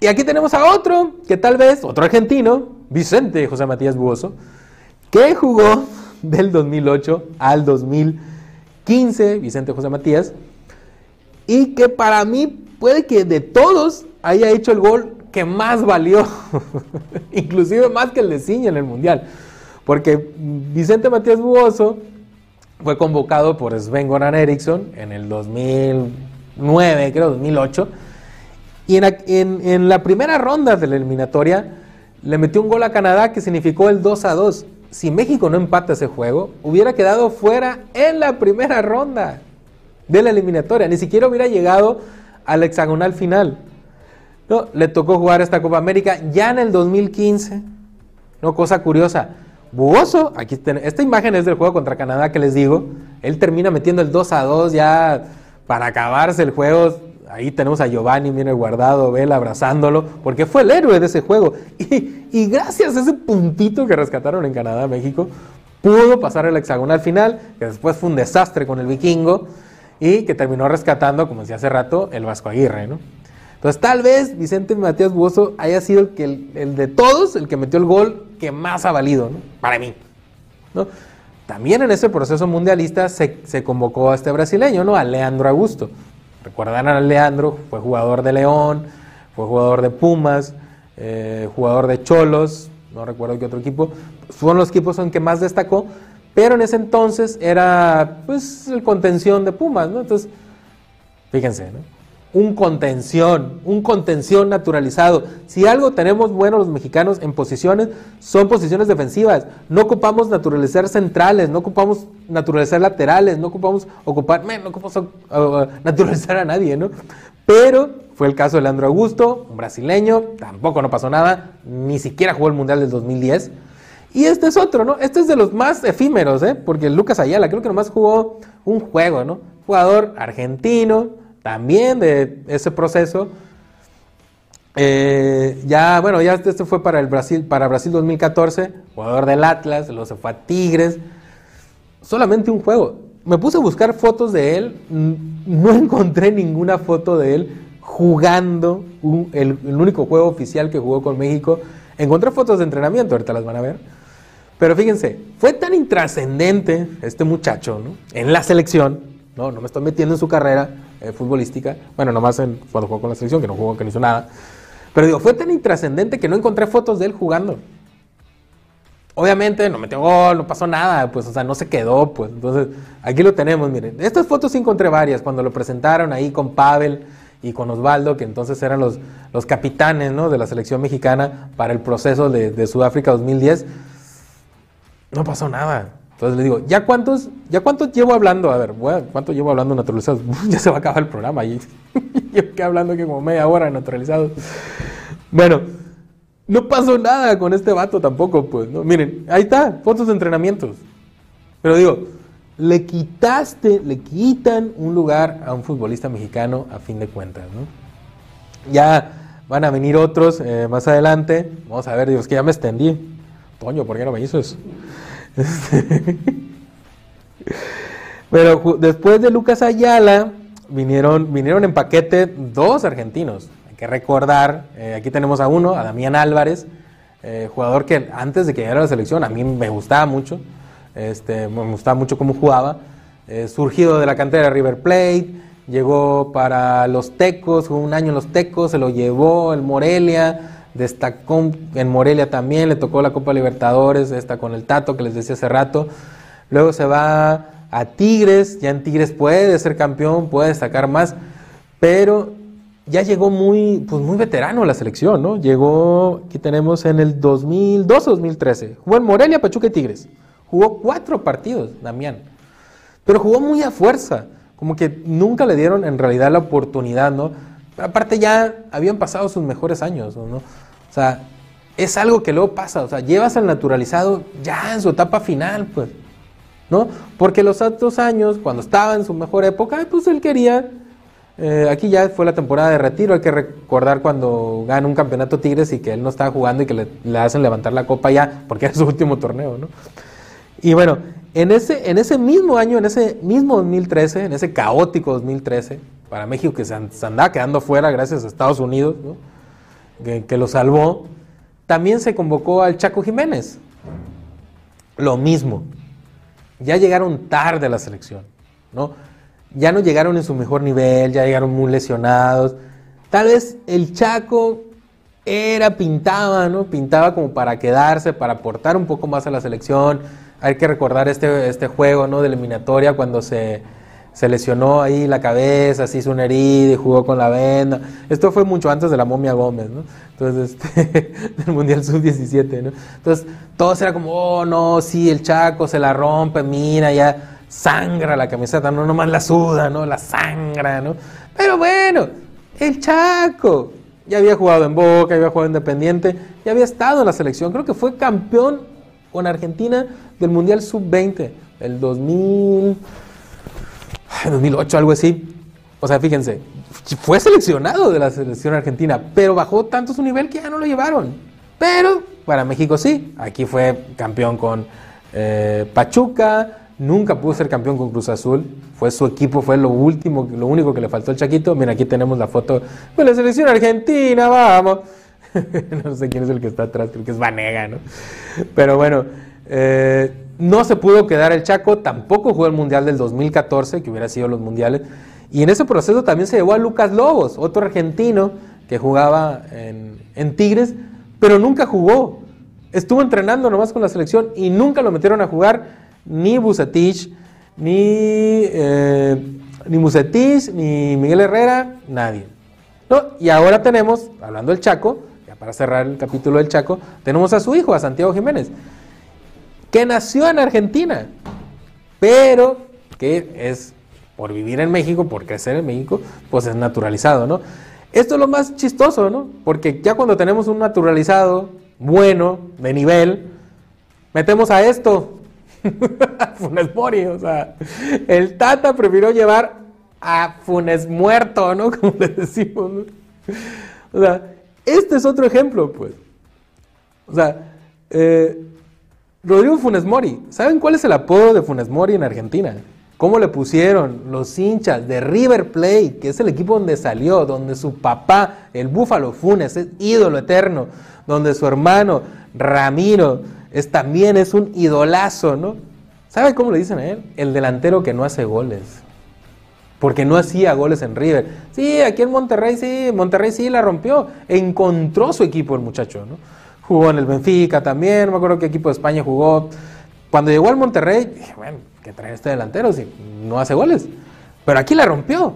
y aquí tenemos a otro, que tal vez, otro argentino, Vicente José Matías Buoso, que jugó del 2008 al 2015, Vicente José Matías, y que para mí puede que de todos haya hecho el gol que más valió, inclusive más que el de Ciña en el Mundial, porque Vicente Matías Buoso fue convocado por Sven Goran Eriksson en el 2009, creo, 2008, y en, en la primera ronda de la eliminatoria le metió un gol a Canadá que significó el 2 a 2. Si México no empata ese juego, hubiera quedado fuera en la primera ronda de la eliminatoria. Ni siquiera hubiera llegado al hexagonal final. No, le tocó jugar esta Copa América ya en el 2015. No, cosa curiosa. Bugoso, aquí esta imagen es del juego contra Canadá que les digo. Él termina metiendo el 2 a 2 ya para acabarse el juego. Ahí tenemos a Giovanni, viene guardado, Vela abrazándolo, porque fue el héroe de ese juego. Y, y gracias a ese puntito que rescataron en Canadá, México, pudo pasar el hexagonal final, que después fue un desastre con el vikingo y que terminó rescatando, como decía hace rato, el Vasco Aguirre, ¿no? Entonces, tal vez Vicente Matías Buoso haya sido el, que, el, de todos el que metió el gol que más ha valido, ¿no? Para mí. ¿no? También en ese proceso mundialista se, se convocó a este brasileño, ¿no? A Leandro Augusto. Recuerdan a Leandro, fue jugador de León, fue jugador de Pumas, eh, jugador de Cholos, no recuerdo qué otro equipo. Fueron los equipos en que más destacó, pero en ese entonces era, pues, el contención de Pumas, ¿no? Entonces, fíjense, ¿no? Un contención, un contención naturalizado. Si algo tenemos bueno los mexicanos en posiciones, son posiciones defensivas. No ocupamos naturalizar centrales, no ocupamos naturalizar laterales, no ocupamos ocupar, no ocupamos uh, naturalizar a nadie, ¿no? Pero fue el caso de Leandro Augusto, un brasileño, tampoco no pasó nada, ni siquiera jugó el Mundial del 2010. Y este es otro, ¿no? Este es de los más efímeros, ¿eh? Porque Lucas Ayala creo que nomás jugó un juego, ¿no? Jugador argentino, también de ese proceso. Eh, ya, bueno, ya este fue para el Brasil, para Brasil 2014, jugador del Atlas, luego se fue a Tigres. Solamente un juego. Me puse a buscar fotos de él, no encontré ninguna foto de él jugando el, único juego oficial que jugó con México. Encontré fotos de entrenamiento, ahorita las van a ver. Pero fíjense, fue tan intrascendente este muchacho en la selección, no, no me estoy metiendo en su carrera, eh, futbolística, bueno, nomás cuando jugó con la selección, que no jugó, que no hizo nada. Pero digo, fue tan intrascendente que no encontré fotos de él jugando. Obviamente no metió gol, no pasó nada, pues, o sea, no se quedó, pues. Entonces, aquí lo tenemos, miren. Estas fotos sí encontré varias, cuando lo presentaron ahí con Pavel y con Osvaldo, que entonces eran los, los capitanes, ¿no? De la selección mexicana para el proceso de Sudáfrica 2010. No pasó nada. Entonces le digo, ¿ya cuántos, ya cuántos llevo hablando? A ver, ¿cuánto llevo hablando naturalizados? ya se va a acabar el programa. Y yo quedé hablando que como media hora naturalizados. Bueno, no pasó nada con este vato tampoco, pues, ¿no? Miren, ahí está, fotos de entrenamientos. Pero digo, le quitaste, le quitan un lugar a un futbolista mexicano a fin de cuentas, ¿no? Ya van a venir otros eh, más adelante. Vamos a ver, digo, es que ya me extendí. Toño, ¿por qué no me hizo eso? Pero ju- después de Lucas Ayala, vinieron, vinieron en paquete dos argentinos. Hay que recordar, eh, aquí tenemos a uno, a Damián Álvarez, eh, jugador que antes de que llegara a la selección a mí me gustaba mucho, este, me gustaba mucho cómo jugaba, eh, surgido de la cantera de River Plate, llegó para los Tecos, jugó un año en los Tecos, se lo llevó el Morelia, destacó en Morelia también, le tocó la Copa Libertadores, está con el Tato que les decía hace rato. Luego se va a Tigres, ya en Tigres puede ser campeón, puede destacar más, pero ya llegó muy, pues muy veterano la selección, ¿no? Llegó, aquí tenemos en el 2012 2013, jugó en Morelia, Pachuca y Tigres. Jugó cuatro partidos, Damián, pero jugó muy a fuerza, como que nunca le dieron en realidad la oportunidad, ¿no? Aparte ya habían pasado sus mejores años, ¿no? O sea, es algo que luego pasa, o sea, llevas al naturalizado ya en su etapa final, pues, ¿no? Porque los otros años, cuando estaba en su mejor época, pues él quería, eh, aquí ya fue la temporada de retiro, hay que recordar cuando gana un campeonato Tigres y que él no estaba jugando y que le, hacen levantar la copa ya, porque era su último torneo, ¿no? Y bueno, en ese, en ese mismo año, en ese mismo 2013, en ese caótico 2013, para México que se, se andaba quedando fuera gracias a Estados Unidos, ¿no? Que, lo salvó, también se convocó al Chaco Jiménez. Lo mismo. Ya llegaron tarde a la selección, ¿no? Ya no llegaron en su mejor nivel, ya llegaron muy lesionados. Tal vez el Chaco era, pintaba, ¿no? Pintaba como para quedarse, para aportar un poco más a la selección. Hay que recordar este, este juego, ¿no? De eliminatoria cuando se, se lesionó ahí la cabeza, se hizo una herida y jugó con la venda. Esto fue mucho antes de la momia Gómez, ¿no? Entonces, este, del Mundial Sub-17, ¿no? Entonces, todos era como, oh, no, sí, el Chaco se la rompe, mira, ya sangra la camiseta, no nomás la suda, ¿no? La sangra, ¿no? Pero bueno, el Chaco ya había jugado en Boca, había jugado en Independiente, ya había estado en la selección, creo que fue campeón con Argentina del Mundial Sub-20, el 2000... Ay, 2008, algo así. O sea, fíjense, fue seleccionado de la selección argentina, pero bajó tanto su nivel que ya no lo llevaron. Pero para México sí, aquí fue campeón con eh, Pachuca, nunca pudo ser campeón con Cruz Azul, fue su equipo, fue lo último, lo único que le faltó al Chaquito. Mira, aquí tenemos la foto de la selección argentina, vamos. no sé quién es el que está atrás, creo que es Vanega, ¿no? Pero bueno, eh, no se pudo quedar el Chaco, tampoco jugó el Mundial del 2014, que hubiera sido los mundiales. Y en ese proceso también se llevó a Lucas Lobos, otro argentino que jugaba en, Tigres, pero nunca jugó. Estuvo entrenando nomás con la selección y nunca lo metieron a jugar ni Bucetich, ni, eh, ni ni Miguel Herrera, nadie. ¿No? Y ahora tenemos, hablando del Chaco, ya para cerrar el capítulo del Chaco, tenemos a su hijo, a Santiago Jiménez, que nació en Argentina, pero que es por vivir en México, por crecer en México, pues es naturalizado, ¿no? Esto es lo más chistoso, ¿no? Porque ya cuando tenemos un naturalizado bueno, de nivel, metemos a esto, Funes Mori, o sea, el Tata prefirió llevar a Funes muerto, ¿no? Como le decimos, ¿no? O sea, este es otro ejemplo, pues. O sea, eh, Rodrigo Funes Mori, ¿saben cuál es el apodo de Funes Mori en Argentina? ¿Cómo le pusieron los hinchas de River Plate, que es el equipo donde salió, donde su papá, el Búfalo Funes, es ídolo eterno, donde su hermano Ramiro es, también es un idolazo, ¿no? ¿Sabe cómo le dicen a él? El delantero que no hace goles. Porque no hacía goles en River. Sí, aquí en Monterrey sí, Monterrey sí la rompió. Encontró su equipo el muchacho, ¿no? Jugó en el Benfica también, no me acuerdo qué equipo de España jugó. Cuando llegó al Monterrey, dije, bueno, que trae este delantero si no hace goles. Pero aquí la rompió.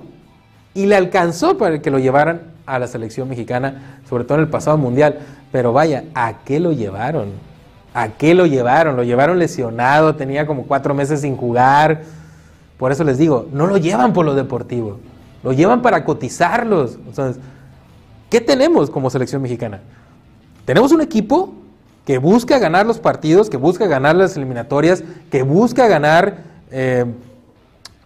Y le alcanzó para que lo llevaran a la selección mexicana, sobre todo en el pasado mundial. Pero vaya, ¿a qué lo llevaron? ¿A qué lo llevaron? Lo llevaron lesionado, tenía como cuatro meses sin jugar. Por eso les digo, no lo llevan por lo deportivo, lo llevan para cotizarlos. Entonces, ¿qué tenemos como selección mexicana? Tenemos un equipo que busca ganar los partidos, que busca ganar las eliminatorias, que busca ganar eh,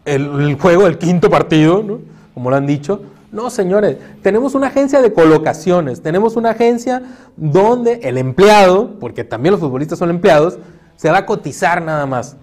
el, juego, el quinto partido, ¿no? como lo han dicho. No, señores, tenemos una agencia de colocaciones, tenemos una agencia donde el empleado, porque también los futbolistas son empleados, se va a cotizar nada más.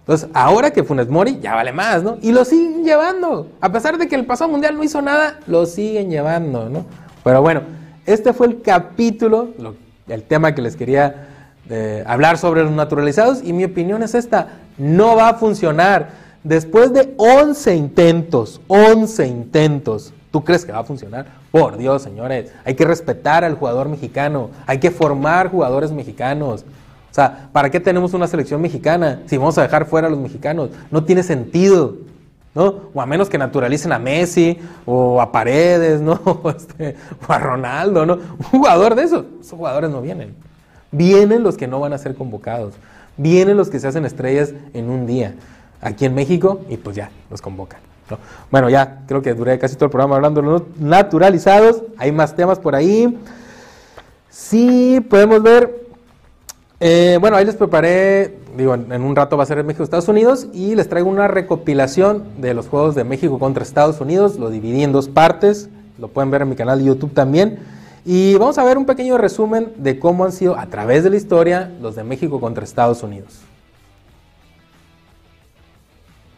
Entonces, ahora que Funes Mori ya vale más, ¿no? Y lo siguen llevando. A pesar de que el pasado mundial no hizo nada, lo siguen llevando, ¿no? Pero bueno, este fue el capítulo, lo- el tema que les quería eh, hablar sobre los naturalizados y mi opinión es esta, no va a funcionar. Después de 11 intentos, 11 intentos, ¿tú crees que va a funcionar? Por Dios, señores, hay que respetar al jugador mexicano, hay que formar jugadores mexicanos. O sea, ¿para qué tenemos una selección mexicana si vamos a dejar fuera a los mexicanos? No tiene sentido, ¿no? O a menos que naturalicen a Messi o a Paredes, ¿no? O, este, o a Ronaldo, ¿no? Un jugador de esos, esos jugadores no vienen. Vienen los que no van a ser convocados. Vienen los que se hacen estrellas en un día. Aquí en México, y pues ya, los convocan. ¿no? Bueno, ya creo que duré casi todo el programa hablando de los naturalizados. Hay más temas por ahí. Sí, podemos ver eh, bueno, ahí les preparé, digo, en, en un rato va a ser en México, Estados Unidos, y les traigo una recopilación de los juegos de México contra Estados Unidos. Lo dividí en dos partes, lo pueden ver en mi canal de YouTube también. Y vamos a ver un pequeño resumen de cómo han sido a través de la historia los de México contra Estados Unidos.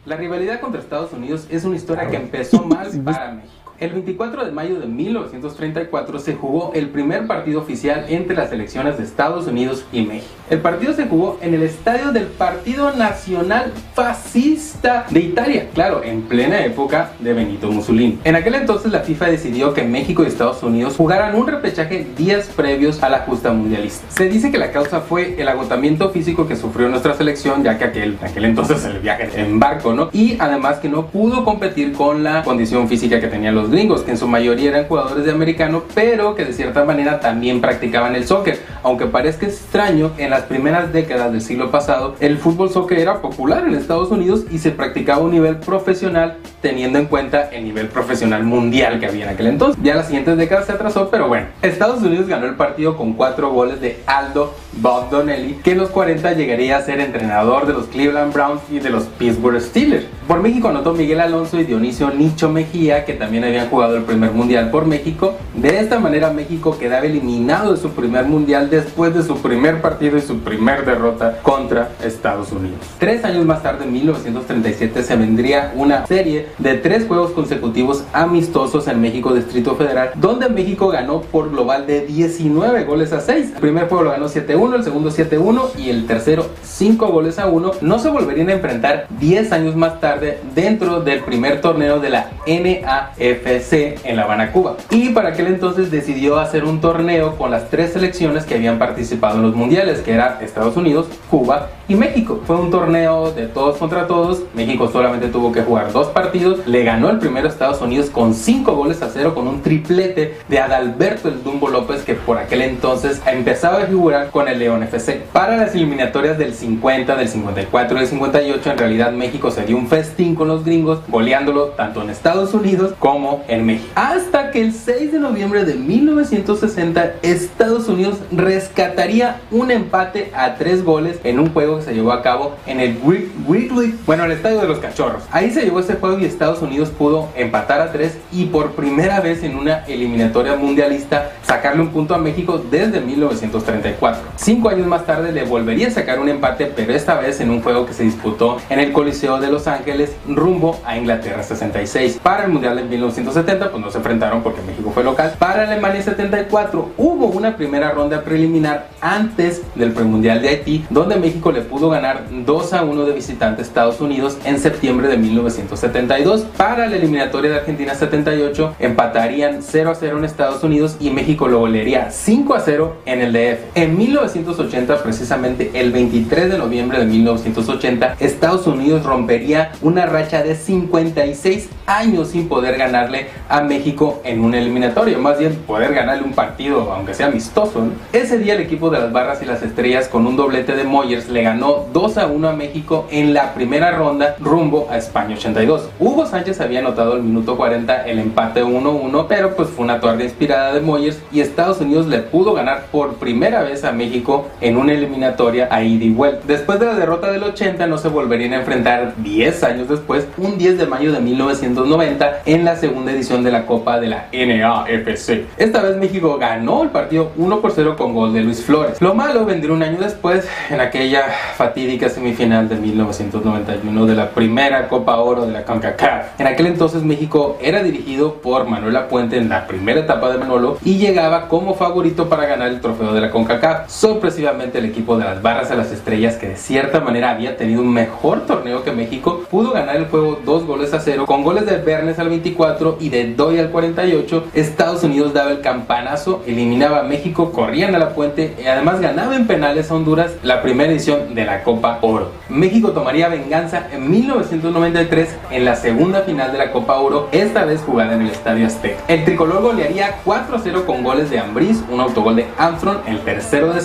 La rivalidad contra Estados Unidos es una historia que empezó mal para México. El 24 de mayo de 1934 se jugó el primer partido oficial entre las selecciones de Estados Unidos y México. El partido se jugó en el estadio del Partido Nacional Fascista de Italia, claro, en plena época de Benito Mussolini. En aquel entonces la FIFA decidió que México y Estados Unidos jugaran un repechaje días previos a la justa mundialista. Se dice que la causa fue el agotamiento físico que sufrió nuestra selección, ya que aquel, aquel entonces el viaje en barco, ¿no? Y además que no pudo competir con la condición física que tenían los gringos, que en su mayoría eran jugadores de americano, pero que de cierta manera también practicaban el soccer. Aunque parezca extraño, en las primeras décadas del siglo pasado, el fútbol soccer era popular en Estados Unidos y se practicaba a un nivel profesional teniendo en cuenta el nivel profesional mundial que había en aquel entonces. Ya las siguientes décadas se atrasó, pero bueno. Estados Unidos ganó el partido con cuatro goles de Aldo Bob Donnelly, que en los 40 llegaría a ser entrenador de los Cleveland Browns y de los Pittsburgh Steelers. Por México anotó Miguel Alonso y Dionisio Nicho Mejía, que también habían jugado el primer mundial por México. De esta manera México quedaba eliminado de su primer mundial después de su primer partido y su primer derrota contra Estados Unidos. Tres años más tarde, en 1937, se vendría una serie de tres juegos consecutivos amistosos en México Distrito Federal, donde México ganó por global de 19 goles a 6. El primer juego lo ganó 7-1, el segundo 7-1 y el tercero 5 goles a 1. No se volverían a enfrentar 10 años más tarde dentro del primer torneo de la NAFC en La Habana, Cuba. Y para aquel entonces decidió hacer un torneo con las tres selecciones que habían participado en los mundiales, que era Estados Unidos, Cuba y México. Fue un torneo de todos contra todos. México solamente tuvo que jugar dos partidos. Le ganó el primero a Estados Unidos con 5 goles a 0 con un triplete de Adalberto el Dumbo López que por aquel entonces empezaba a figurar con el León FC. Para las eliminatorias del 50, del 54 y del 58 en realidad México se dio un festín con los gringos goleándolo tanto en Estados Unidos como en México. Hasta que el 6 de noviembre de 1960 Estados Unidos rescataría un empate a 3 goles en un juego que se llevó a cabo en el Wri- Wrigley, bueno, el estadio de los cachorros. Ahí se llevó ese juego y Estados Unidos pudo empatar a 3 y por primera vez en una eliminatoria mundialista sacarle un punto a México desde 1934. Cinco años más tarde le volvería a sacar un empate, pero esta vez en un juego que se disputó en el Coliseo de Los Ángeles rumbo a Inglaterra 66. Para el Mundial de 1970, pues no se enfrentaron porque México fue local. Para Alemania 74 hubo una primera ronda preliminar antes del premundial de Haití, donde México le pudo ganar 2 a 1 de visitante a Estados Unidos en septiembre de 1972. Para la eliminatoria de Argentina 78 empatarían 0 a 0 en Estados Unidos y México lo golearía 5 a 0 en el DF. En 1980, precisamente el 23 de noviembre de 1980, Estados Unidos rompería una racha de 56 años sin poder ganarle a México en un eliminatorio, más bien poder ganarle un partido, aunque sea amistoso. Ese día el equipo de las Barras y las Estrellas con un doblete de Moyers le ganó 2 a 1 a México en la primera ronda rumbo a España 82. Hugo Sánchez había anotado el minuto 40 el empate 1-1, pero pues fue una tarde inspirada de Moyers y Estados Unidos le pudo ganar por primera vez a México en una eliminatoria a ida y vuelta. Después de la derrota del 80 no se volverían a enfrentar 10 años después, un 10 de mayo de 1990 en la segunda edición de la Copa de la NAFC. Esta vez México ganó el partido 1 por 0 con gol de Luis Flores. Lo malo vendría un año después en aquella fatídica semifinal de 1991 de la primera Copa Oro de la CONCACAF. En aquel entonces México era dirigido por Manuel Apuente en la primera etapa de Manolo y llegaba como favorito para ganar el trofeo de la CONCACAF. Sorpresivamente el equipo de las Barras a las Estrellas, que de cierta manera había tenido un mejor torneo que México, pudo ganar el juego dos goles a cero con goles de Bernes al 24 y de Doy al 48. Estados Unidos daba el campanazo, eliminaba a México, corrían a la puente y además ganaba en penales a Honduras la primera edición de la Copa Oro. México tomaría venganza en 1993 en la segunda final de la Copa Oro, esta vez jugada en el Estadio Azteca. El tricolor golearía 4-0 con goles de Ambriz, un autogol de Armstrong, el tercero de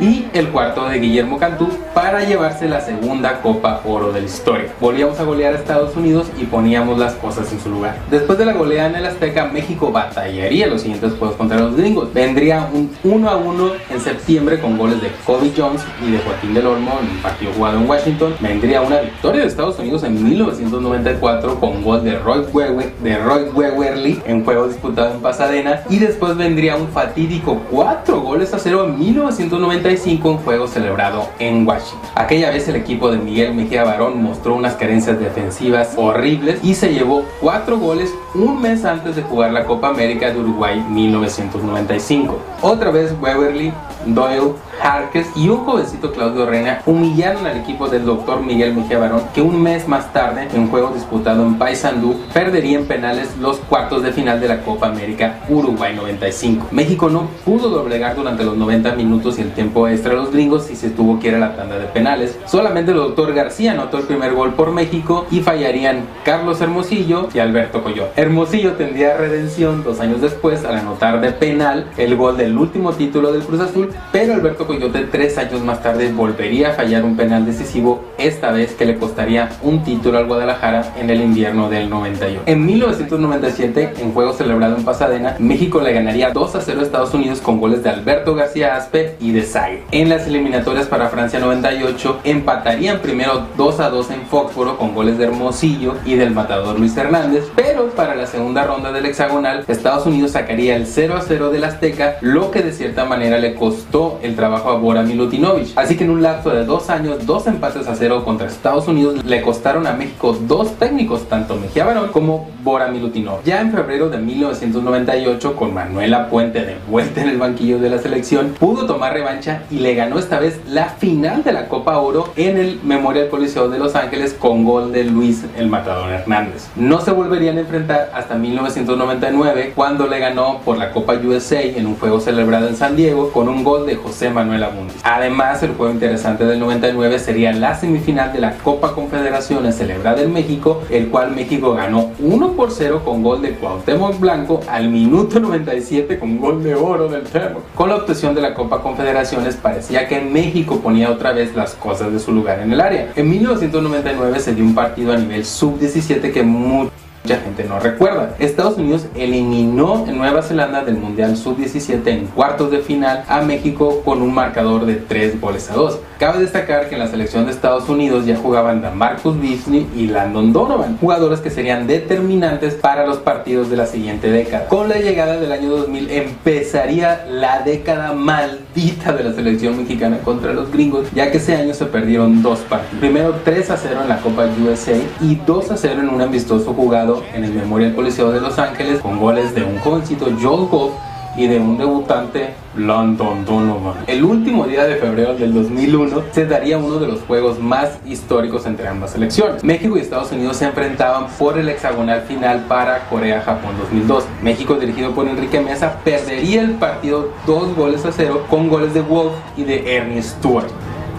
Y el cuarto de Guillermo Cantú para llevarse la segunda Copa Oro de la historia. Volvíamos a golear a Estados Unidos y poníamos las cosas en su lugar. Después de la goleada en el Azteca, México batallaría los siguientes juegos contra los gringos. Vendría un 1 a 1 en septiembre con goles de Kobe Jones y de Joaquín del Olmo en un partido jugado en Washington. Vendría una victoria de Estados Unidos en 1994 con gol de Roy, de Roy Wewerly en juego disputado en Pasadena. Y después vendría un fatídico 4 goles a 0 en 1995 en juego celebrado en Washington. Aquella vez el equipo de Miguel Mejía Barón mostró unas carencias defensivas horribles y se llevó 4 goles un mes antes de jugar la Copa América de Uruguay 1995. Otra vez Wewerly, Doyle, Harkes y un jovencito Claudio Reina humillaron al equipo del doctor Miguel Mejía Barón que un mes más tarde en juego disputado en Paysandú perdería en penales los cuartos de final de la Copa América Uruguay 95. México no pudo doblegar durante los 90 minutos y el tiempo extra a los gringos y se tuvo que ir a la tanda de penales. Solamente el doctor García anotó el primer gol por México y fallarían Carlos Hermosillo y Alberto Coyot. Hermosillo tendría redención dos años después al anotar de penal el gol del último título del Cruz Azul, pero Alberto Coyote tres años más tarde volvería a fallar un penal decisivo, esta vez que le costaría un título al Guadalajara en el invierno del 91. En 1997, en juego celebrado en Pasadena, México le ganaría 2 a 0 a Estados Unidos con goles de Alberto García Aspe y de Sague. En las eliminatorias para Francia 98, empatarían primero 2 a 2 en Foxboro con goles de Hermosillo y del matador Luis Hernández, pero para la segunda ronda del hexagonal, Estados Unidos sacaría el 0 a 0 del Azteca, lo que de cierta manera le costó el trabajo a Bora Milutinovic. Así que en un lapso de dos años, dos empates a cero contra Estados Unidos le costaron a México dos técnicos, tanto Mejía Barón como Bora Milutinovic. Ya en febrero de 1998, con Manuela Puente de vuelta en el banquillo de la selección, pudo tomar revancha y le ganó esta vez la final de la Copa Oro en el Memorial Coliseo de Los Ángeles con gol de Luis el Matador Hernández. No se volverían a enfrentar hasta 1999 cuando le ganó por la Copa USA en un juego celebrado en San Diego con un gol de José Manuel Además, el juego interesante del 99 sería la semifinal de la Copa Confederaciones celebrada en México, el cual México ganó 1 por 0 con gol de Cuauhtémoc Blanco al minuto 97 con gol de oro del Temo. Con la obtención de la Copa Confederaciones parecía que México ponía otra vez las cosas de su lugar en el área. En 1999 se dio un partido a nivel sub-17 que mucho mucha gente no recuerda. Estados Unidos eliminó en Nueva Zelanda del Mundial Sub-17 en cuartos de final a México con un marcador de 3 goles a 2. Cabe destacar que en la selección de Estados Unidos ya jugaban Marcus Beasley y Landon Donovan, jugadores que serían determinantes para los partidos de la siguiente década. Con la llegada del año 2000 empezaría la década maldita de la selección mexicana contra los gringos, ya que ese año se perdieron dos partidos. Primero 3 a 0 en la Copa USA y 2 a 0 en un amistoso jugado en el Memorial Coliseo de Los Ángeles con goles de un jovencito Joel Goff y de un debutante London Donovan. El último día de febrero del 2001 se daría uno de los juegos más históricos entre ambas selecciones. México y Estados Unidos se enfrentaban por el hexagonal final para Corea-Japón 2002. México, dirigido por Enrique Mesa, perdería el partido dos goles a cero con goles de Wolf y de Ernie Stewart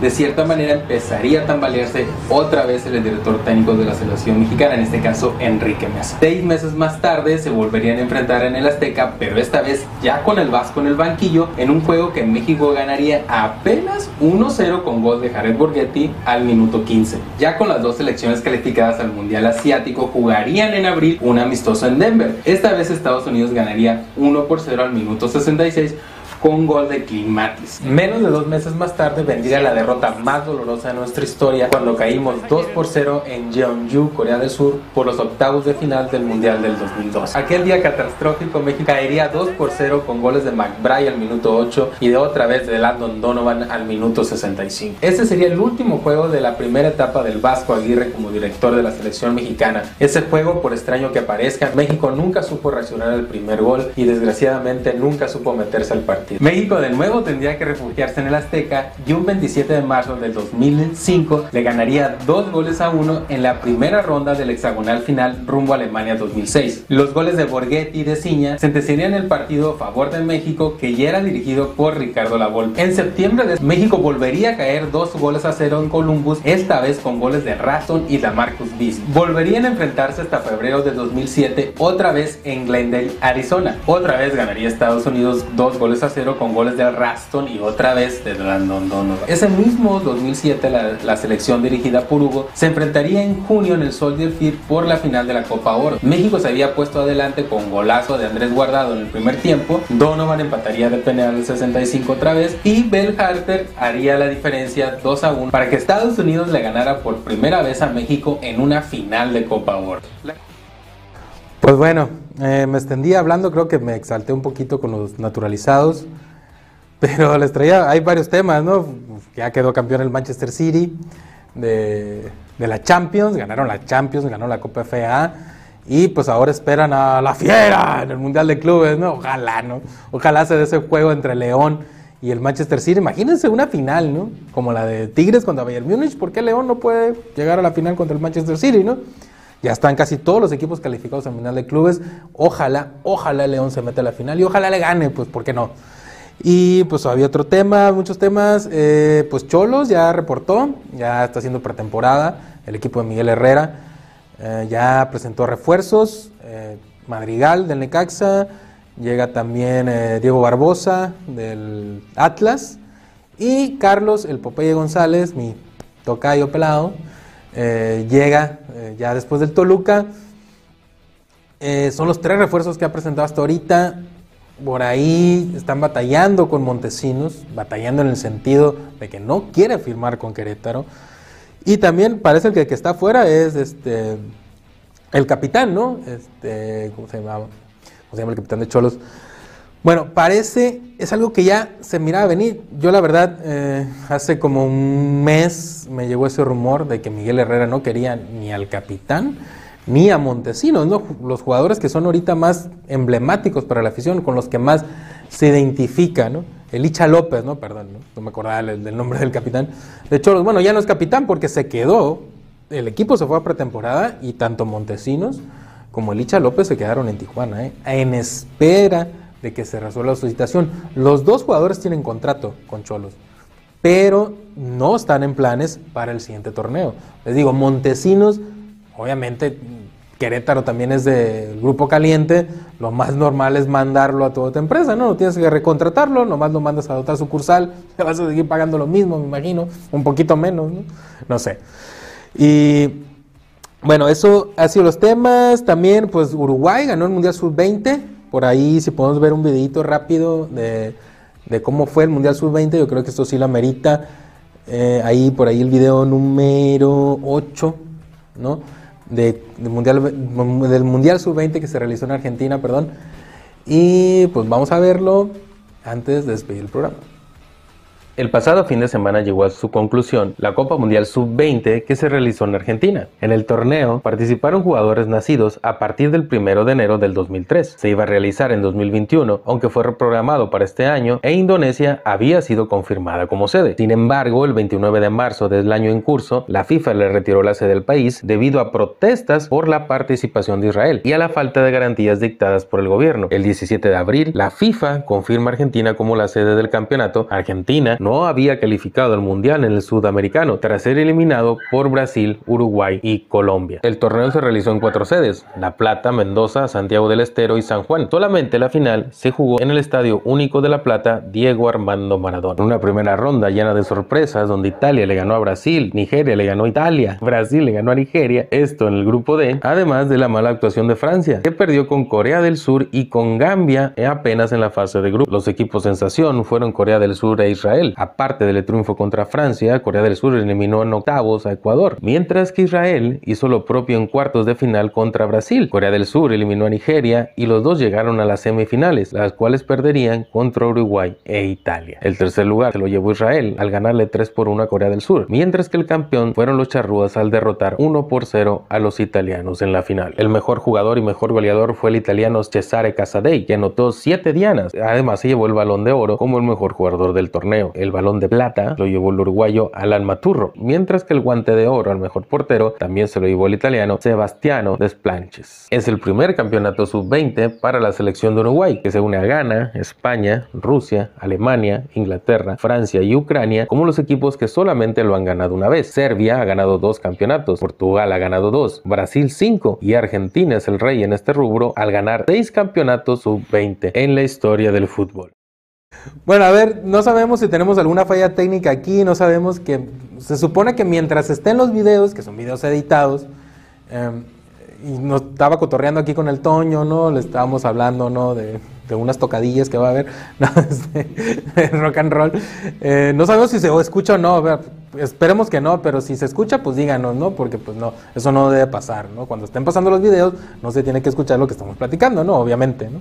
de cierta manera empezaría a tambalearse otra vez el director técnico de la selección mexicana, en este caso Enrique Mesa. Seis meses más tarde se volverían a enfrentar en el Azteca, pero esta vez ya con el Vasco en el banquillo, en un juego que México ganaría apenas 1-0 con gol de Jared Borghetti al minuto 15. Ya con las dos selecciones calificadas al Mundial Asiático, jugarían en abril un amistoso en Denver. Esta vez Estados Unidos ganaría 1 por 0 al minuto 66 con gol de Climatis. Menos de dos meses más tarde vendría la derrota más dolorosa de nuestra historia cuando caímos 2 por 0 en Jeonju, Corea del Sur, por los octavos de final del Mundial del 2002. Aquel día catastrófico, México caería 2 por 0 con goles de McBride al minuto 8 y de otra vez de Landon Donovan al minuto 65. Ese sería el último juego de la primera etapa del Vasco Aguirre como director de la selección mexicana. Ese juego, por extraño que parezca, México nunca supo reaccionar al primer gol y desgraciadamente nunca supo meterse al partido. México de nuevo tendría que refugiarse en el Azteca y un 27 de marzo del 2005 le ganaría dos goles a uno en la primera ronda del hexagonal final rumbo a Alemania 2006. Los goles de Borghetti y de Ciña sentenciarían el partido a favor de México que ya era dirigido por Ricardo Lavolpe. En septiembre de México volvería a caer dos goles a cero en Columbus, esta vez con goles de Raston y Lamarcus Bis. Volverían a enfrentarse hasta febrero de 2007 otra vez en Glendale, Arizona. Otra vez ganaría Estados Unidos dos goles a cero con goles de Raston y otra vez de Landon Donovan. Ese mismo 2007 la, selección dirigida por Hugo se enfrentaría en junio en el Soldier Field por la final de la Copa Oro. México se había puesto adelante con golazo de Andrés Guardado en el primer tiempo, Donovan empataría de penal el 65 otra vez y Bell Harter haría la diferencia 2 a 1 para que Estados Unidos le ganara por primera vez a México en una final de Copa Oro. Pues bueno, eh, me extendí hablando, creo que me exalté un poquito con los naturalizados, pero les traía, hay varios temas, ¿no? Ya quedó campeón el Manchester City de, de la Champions, ganaron la Champions, ganó la Copa FA y pues ahora esperan a la fiera en el Mundial de Clubes, ¿no? Ojalá, ¿no? Ojalá se dé ese juego entre León y el Manchester City. Imagínense una final, ¿no? Como la de Tigres contra Bayern Múnich, ¿por qué León no puede llegar a la final contra el Manchester City, ¿no? Ya están casi todos los equipos calificados al final de clubes. Ojalá, ojalá León se meta a la final y ojalá le gane, pues, ¿por qué no? Y pues había otro tema, muchos temas. Eh, pues Cholos ya reportó, ya está haciendo pretemporada. El equipo de Miguel Herrera eh, ya presentó refuerzos. Eh, Madrigal del Necaxa, llega también Diego Barbosa del Atlas y Carlos el Popeye González, mi tocayo pelado eh, llega eh, ya después del Toluca. Eh, son los tres refuerzos que ha presentado hasta ahorita. Por ahí están batallando con Montesinos, batallando en el sentido de que no quiere firmar con Querétaro. Y también parece que el que está afuera es este el capitán, ¿no? Este, ¿cómo se llama? ¿Cómo se llama el capitán de Cholos? Bueno, parece, es algo que ya se miraba venir. Yo la verdad, eh, hace como un mes me llegó ese rumor de que Miguel Herrera no quería ni al capitán ni a Montesinos, ¿no? los jugadores que son ahorita más emblemáticos para la afición, con los que más se identifica, ¿no? Elicha López, ¿no? Perdón, no, me acordaba del, nombre del capitán. De hecho, bueno, ya no es capitán porque se quedó, el equipo se fue a pretemporada y tanto Montesinos como Elicha López se quedaron en Tijuana, ¿eh? en espera de que se resuelva su situación. Los dos jugadores tienen contrato con Cholos, pero no están en planes para el siguiente torneo. Les digo, Montesinos, obviamente Querétaro también es de grupo caliente, lo más normal es mandarlo a toda tu empresa, ¿no? No tienes que recontratarlo, nomás lo mandas a dotar sucursal, te vas a seguir pagando lo mismo, me imagino, un poquito menos, ¿no? No sé. Y Bueno, eso ha sido los temas. También, pues Uruguay ganó el Mundial Sub-20. Por ahí, si podemos ver un videito rápido de, de cómo fue el Mundial Sub-20, yo creo que esto sí lo amerita. Eh, ahí, por ahí el video número 8, ¿no? De, Mundial, del mundial Sub-20 que se realizó en Argentina, perdón. Y pues vamos a verlo antes de despedir el programa. El pasado fin de semana llegó a su conclusión la Copa Mundial Sub-20 que se realizó en Argentina. En el torneo participaron jugadores nacidos a partir del 1 de enero del 2003. Se iba a realizar en 2021, aunque fue reprogramado para este año e Indonesia había sido confirmada como sede. Sin embargo, el 29 de marzo del año en curso, la FIFA le retiró la sede al país debido a protestas por la participación de Israel y a la falta de garantías dictadas por el gobierno. El 17 de abril, la FIFA confirma a Argentina como la sede del campeonato. Argentina no había calificado al Mundial en el Sudamericano tras ser eliminado por Brasil, Uruguay y Colombia. El torneo se realizó en cuatro sedes, La Plata, Mendoza, Santiago del Estero y San Juan. Solamente la final se jugó en el Estadio Único de La Plata Diego Armando Maradona. Una primera ronda llena de sorpresas donde Italia le ganó a Brasil, Nigeria le ganó a Italia, Brasil le ganó a Nigeria, esto en el grupo D, además de la mala actuación de Francia, que perdió con Corea del Sur y con Gambia apenas en la fase de grupo. Los equipos sensación fueron Corea del Sur e Israel. Aparte del triunfo contra Francia, Corea del Sur eliminó en octavos a Ecuador, mientras que Israel hizo lo propio en cuartos de final contra Brasil. Corea del Sur eliminó a Nigeria y los dos llegaron a las semifinales, las cuales perderían contra Uruguay e Italia. El tercer lugar se lo llevó Israel al ganarle 3 por 1 a Corea del Sur, mientras que el campeón fueron los charrúas al derrotar 1 por 0 a los italianos en la final. El mejor jugador y mejor goleador fue el italiano Cesare Casadei, que anotó 7 dianas. Además se llevó el balón de oro como el mejor jugador del torneo. El balón de plata lo llevó el uruguayo Alan Maturro, mientras que el guante de oro al mejor portero también se lo llevó el italiano Sebastiano Desplanches. Es el primer campeonato sub-20 para la selección de Uruguay, que se une a Ghana, España, Rusia, Alemania, Inglaterra, Francia y Ucrania como los equipos que solamente lo han ganado una vez. Serbia ha ganado dos campeonatos, Portugal ha ganado dos, Brasil cinco y Argentina es el rey en este rubro al ganar seis campeonatos sub-20 en la historia del fútbol. Bueno, a ver, no sabemos si tenemos alguna falla técnica aquí, no sabemos que... Se supone que mientras estén los videos, que son videos editados, eh, y nos estaba cotorreando aquí con el Toño, ¿no? Le estábamos hablando, ¿no? De, de unas tocadillas que va a haber, no, este, rock and roll. Eh, no sabemos si se escucha o no, ver, esperemos que no, pero si se escucha, pues díganos, ¿no? Porque pues no, eso no debe pasar, ¿no? Cuando estén pasando los videos, no se tiene que escuchar lo que estamos platicando, ¿no? Obviamente, ¿no?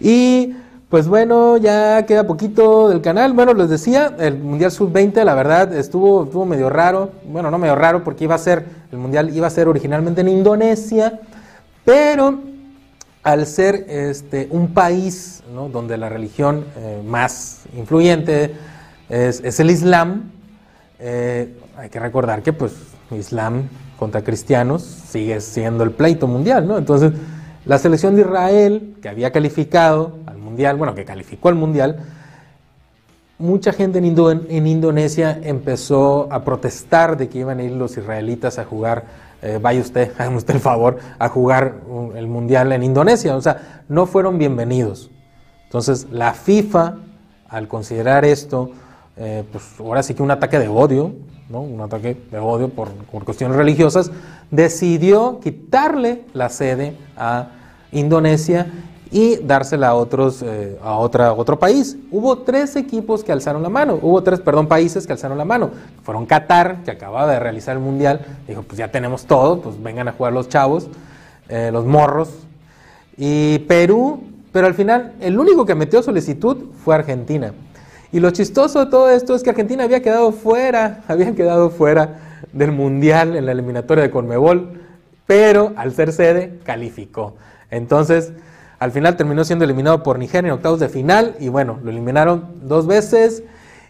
Y pues bueno, ya queda poquito del canal. Bueno, les decía, el Mundial Sub-20, la verdad, estuvo, estuvo medio raro. Bueno, no medio raro porque iba a ser, el Mundial iba a ser originalmente en Indonesia, pero al ser este, un país donde la religión eh, más influyente es, es el Islam, eh, hay que recordar que pues Islam contra cristianos sigue siendo el pleito mundial, ¿no? Entonces, la selección de Israel, que había calificado al Bueno, que calificó al Mundial, mucha gente en, Indo en Indonesia empezó a protestar de que iban a ir los israelitas a jugar, eh, vaya usted, hágame usted el favor, a jugar el Mundial en Indonesia. O sea, no fueron bienvenidos. Entonces, la FIFA, al considerar esto, eh, pues ahora sí que un ataque de odio, ¿no? un ataque de odio por, por cuestiones religiosas, decidió quitarle la sede a Indonesia y dársela a otros eh, a otra otro país. Hubo tres equipos que alzaron la mano, hubo tres, perdón, países que alzaron la mano. Fueron Qatar, que acababa de realizar el mundial, dijo, pues ya tenemos todo, pues vengan a jugar los chavos, eh, los morros. Y Perú, pero al final el único que metió solicitud fue Argentina. Y lo chistoso de todo esto es que Argentina había quedado fuera, había quedado fuera del mundial en la eliminatoria de Conmebol, pero al ser sede calificó. Entonces, al final terminó siendo eliminado por Nigeria en octavos de final y bueno, lo eliminaron dos veces.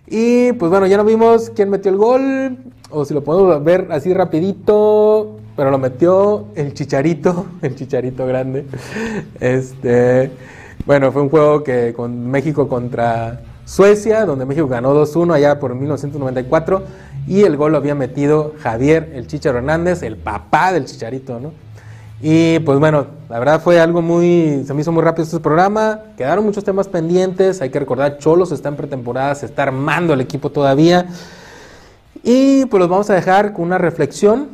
Y pues bueno, ya no vimos quién metió el gol, o si lo podemos ver así rapidito, pero lo metió el Chicharito, el Chicharito grande. Este, bueno, fue un juego que con México contra Suecia, donde México ganó 2-1 allá por 1994 y el gol lo había metido Javier el Chicharo Hernández, el papá del Chicharito, ¿no? Y pues bueno, la verdad fue algo muy, se me hizo muy rápido este programa, quedaron muchos temas pendientes, hay que recordar, Cholos está en pretemporada, se está armando el equipo todavía. Y pues los vamos a dejar con una reflexión.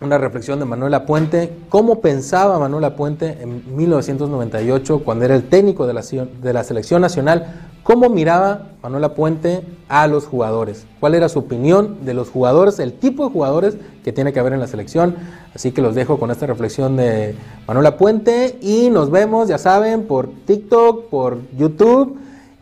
una reflexión de Manuel Apuente, cómo pensaba Manuel Apuente en 1998 cuando era el técnico de la, de la selección nacional, cómo miraba Manuel Apuente a los jugadores, cuál era su opinión de los jugadores, el tipo de jugadores que tiene que haber en la selección. Así que los dejo con esta reflexión de Manuel Apuente y nos vemos, ya saben, por TikTok, por YouTube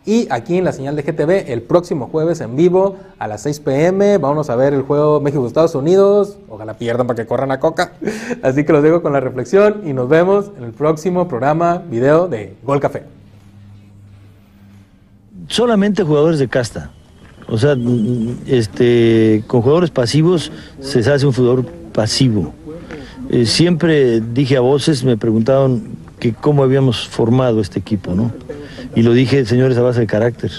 y aquí en la señal de GTV el próximo jueves en vivo a las 6 pm. Vamos a ver el juego México-Estados Unidos. Ojalá pierdan para que corran a coca. Así que los dejo con la reflexión y nos vemos en el próximo programa video de Gol Café. Solamente jugadores de casta. O sea, este, con jugadores pasivos se hace un jugador pasivo. Eh, siempre dije a voces, me preguntaban que cómo habíamos formado este equipo, ¿no? Y lo dije, señores, a base de carácter.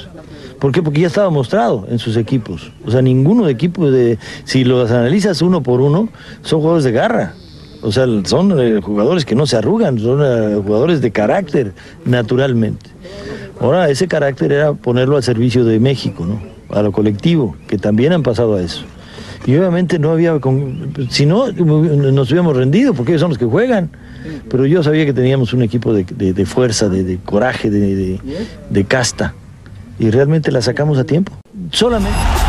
¿Por qué? Porque ya estaba mostrado en sus equipos. O sea, ninguno de equipos de. Si los analizas uno por uno, son jugadores de garra. O sea, son eh, jugadores que no se arrugan, son eh, jugadores de carácter, naturalmente. Ahora, ese carácter era ponerlo al servicio de México, ¿no? A lo colectivo, que también han pasado a eso. Y obviamente no había. Si no, nos hubiéramos rendido, porque ellos son los que juegan. Pero yo sabía que teníamos un equipo de, fuerza, de, coraje, de, de casta. Y realmente la sacamos a tiempo. Solamente.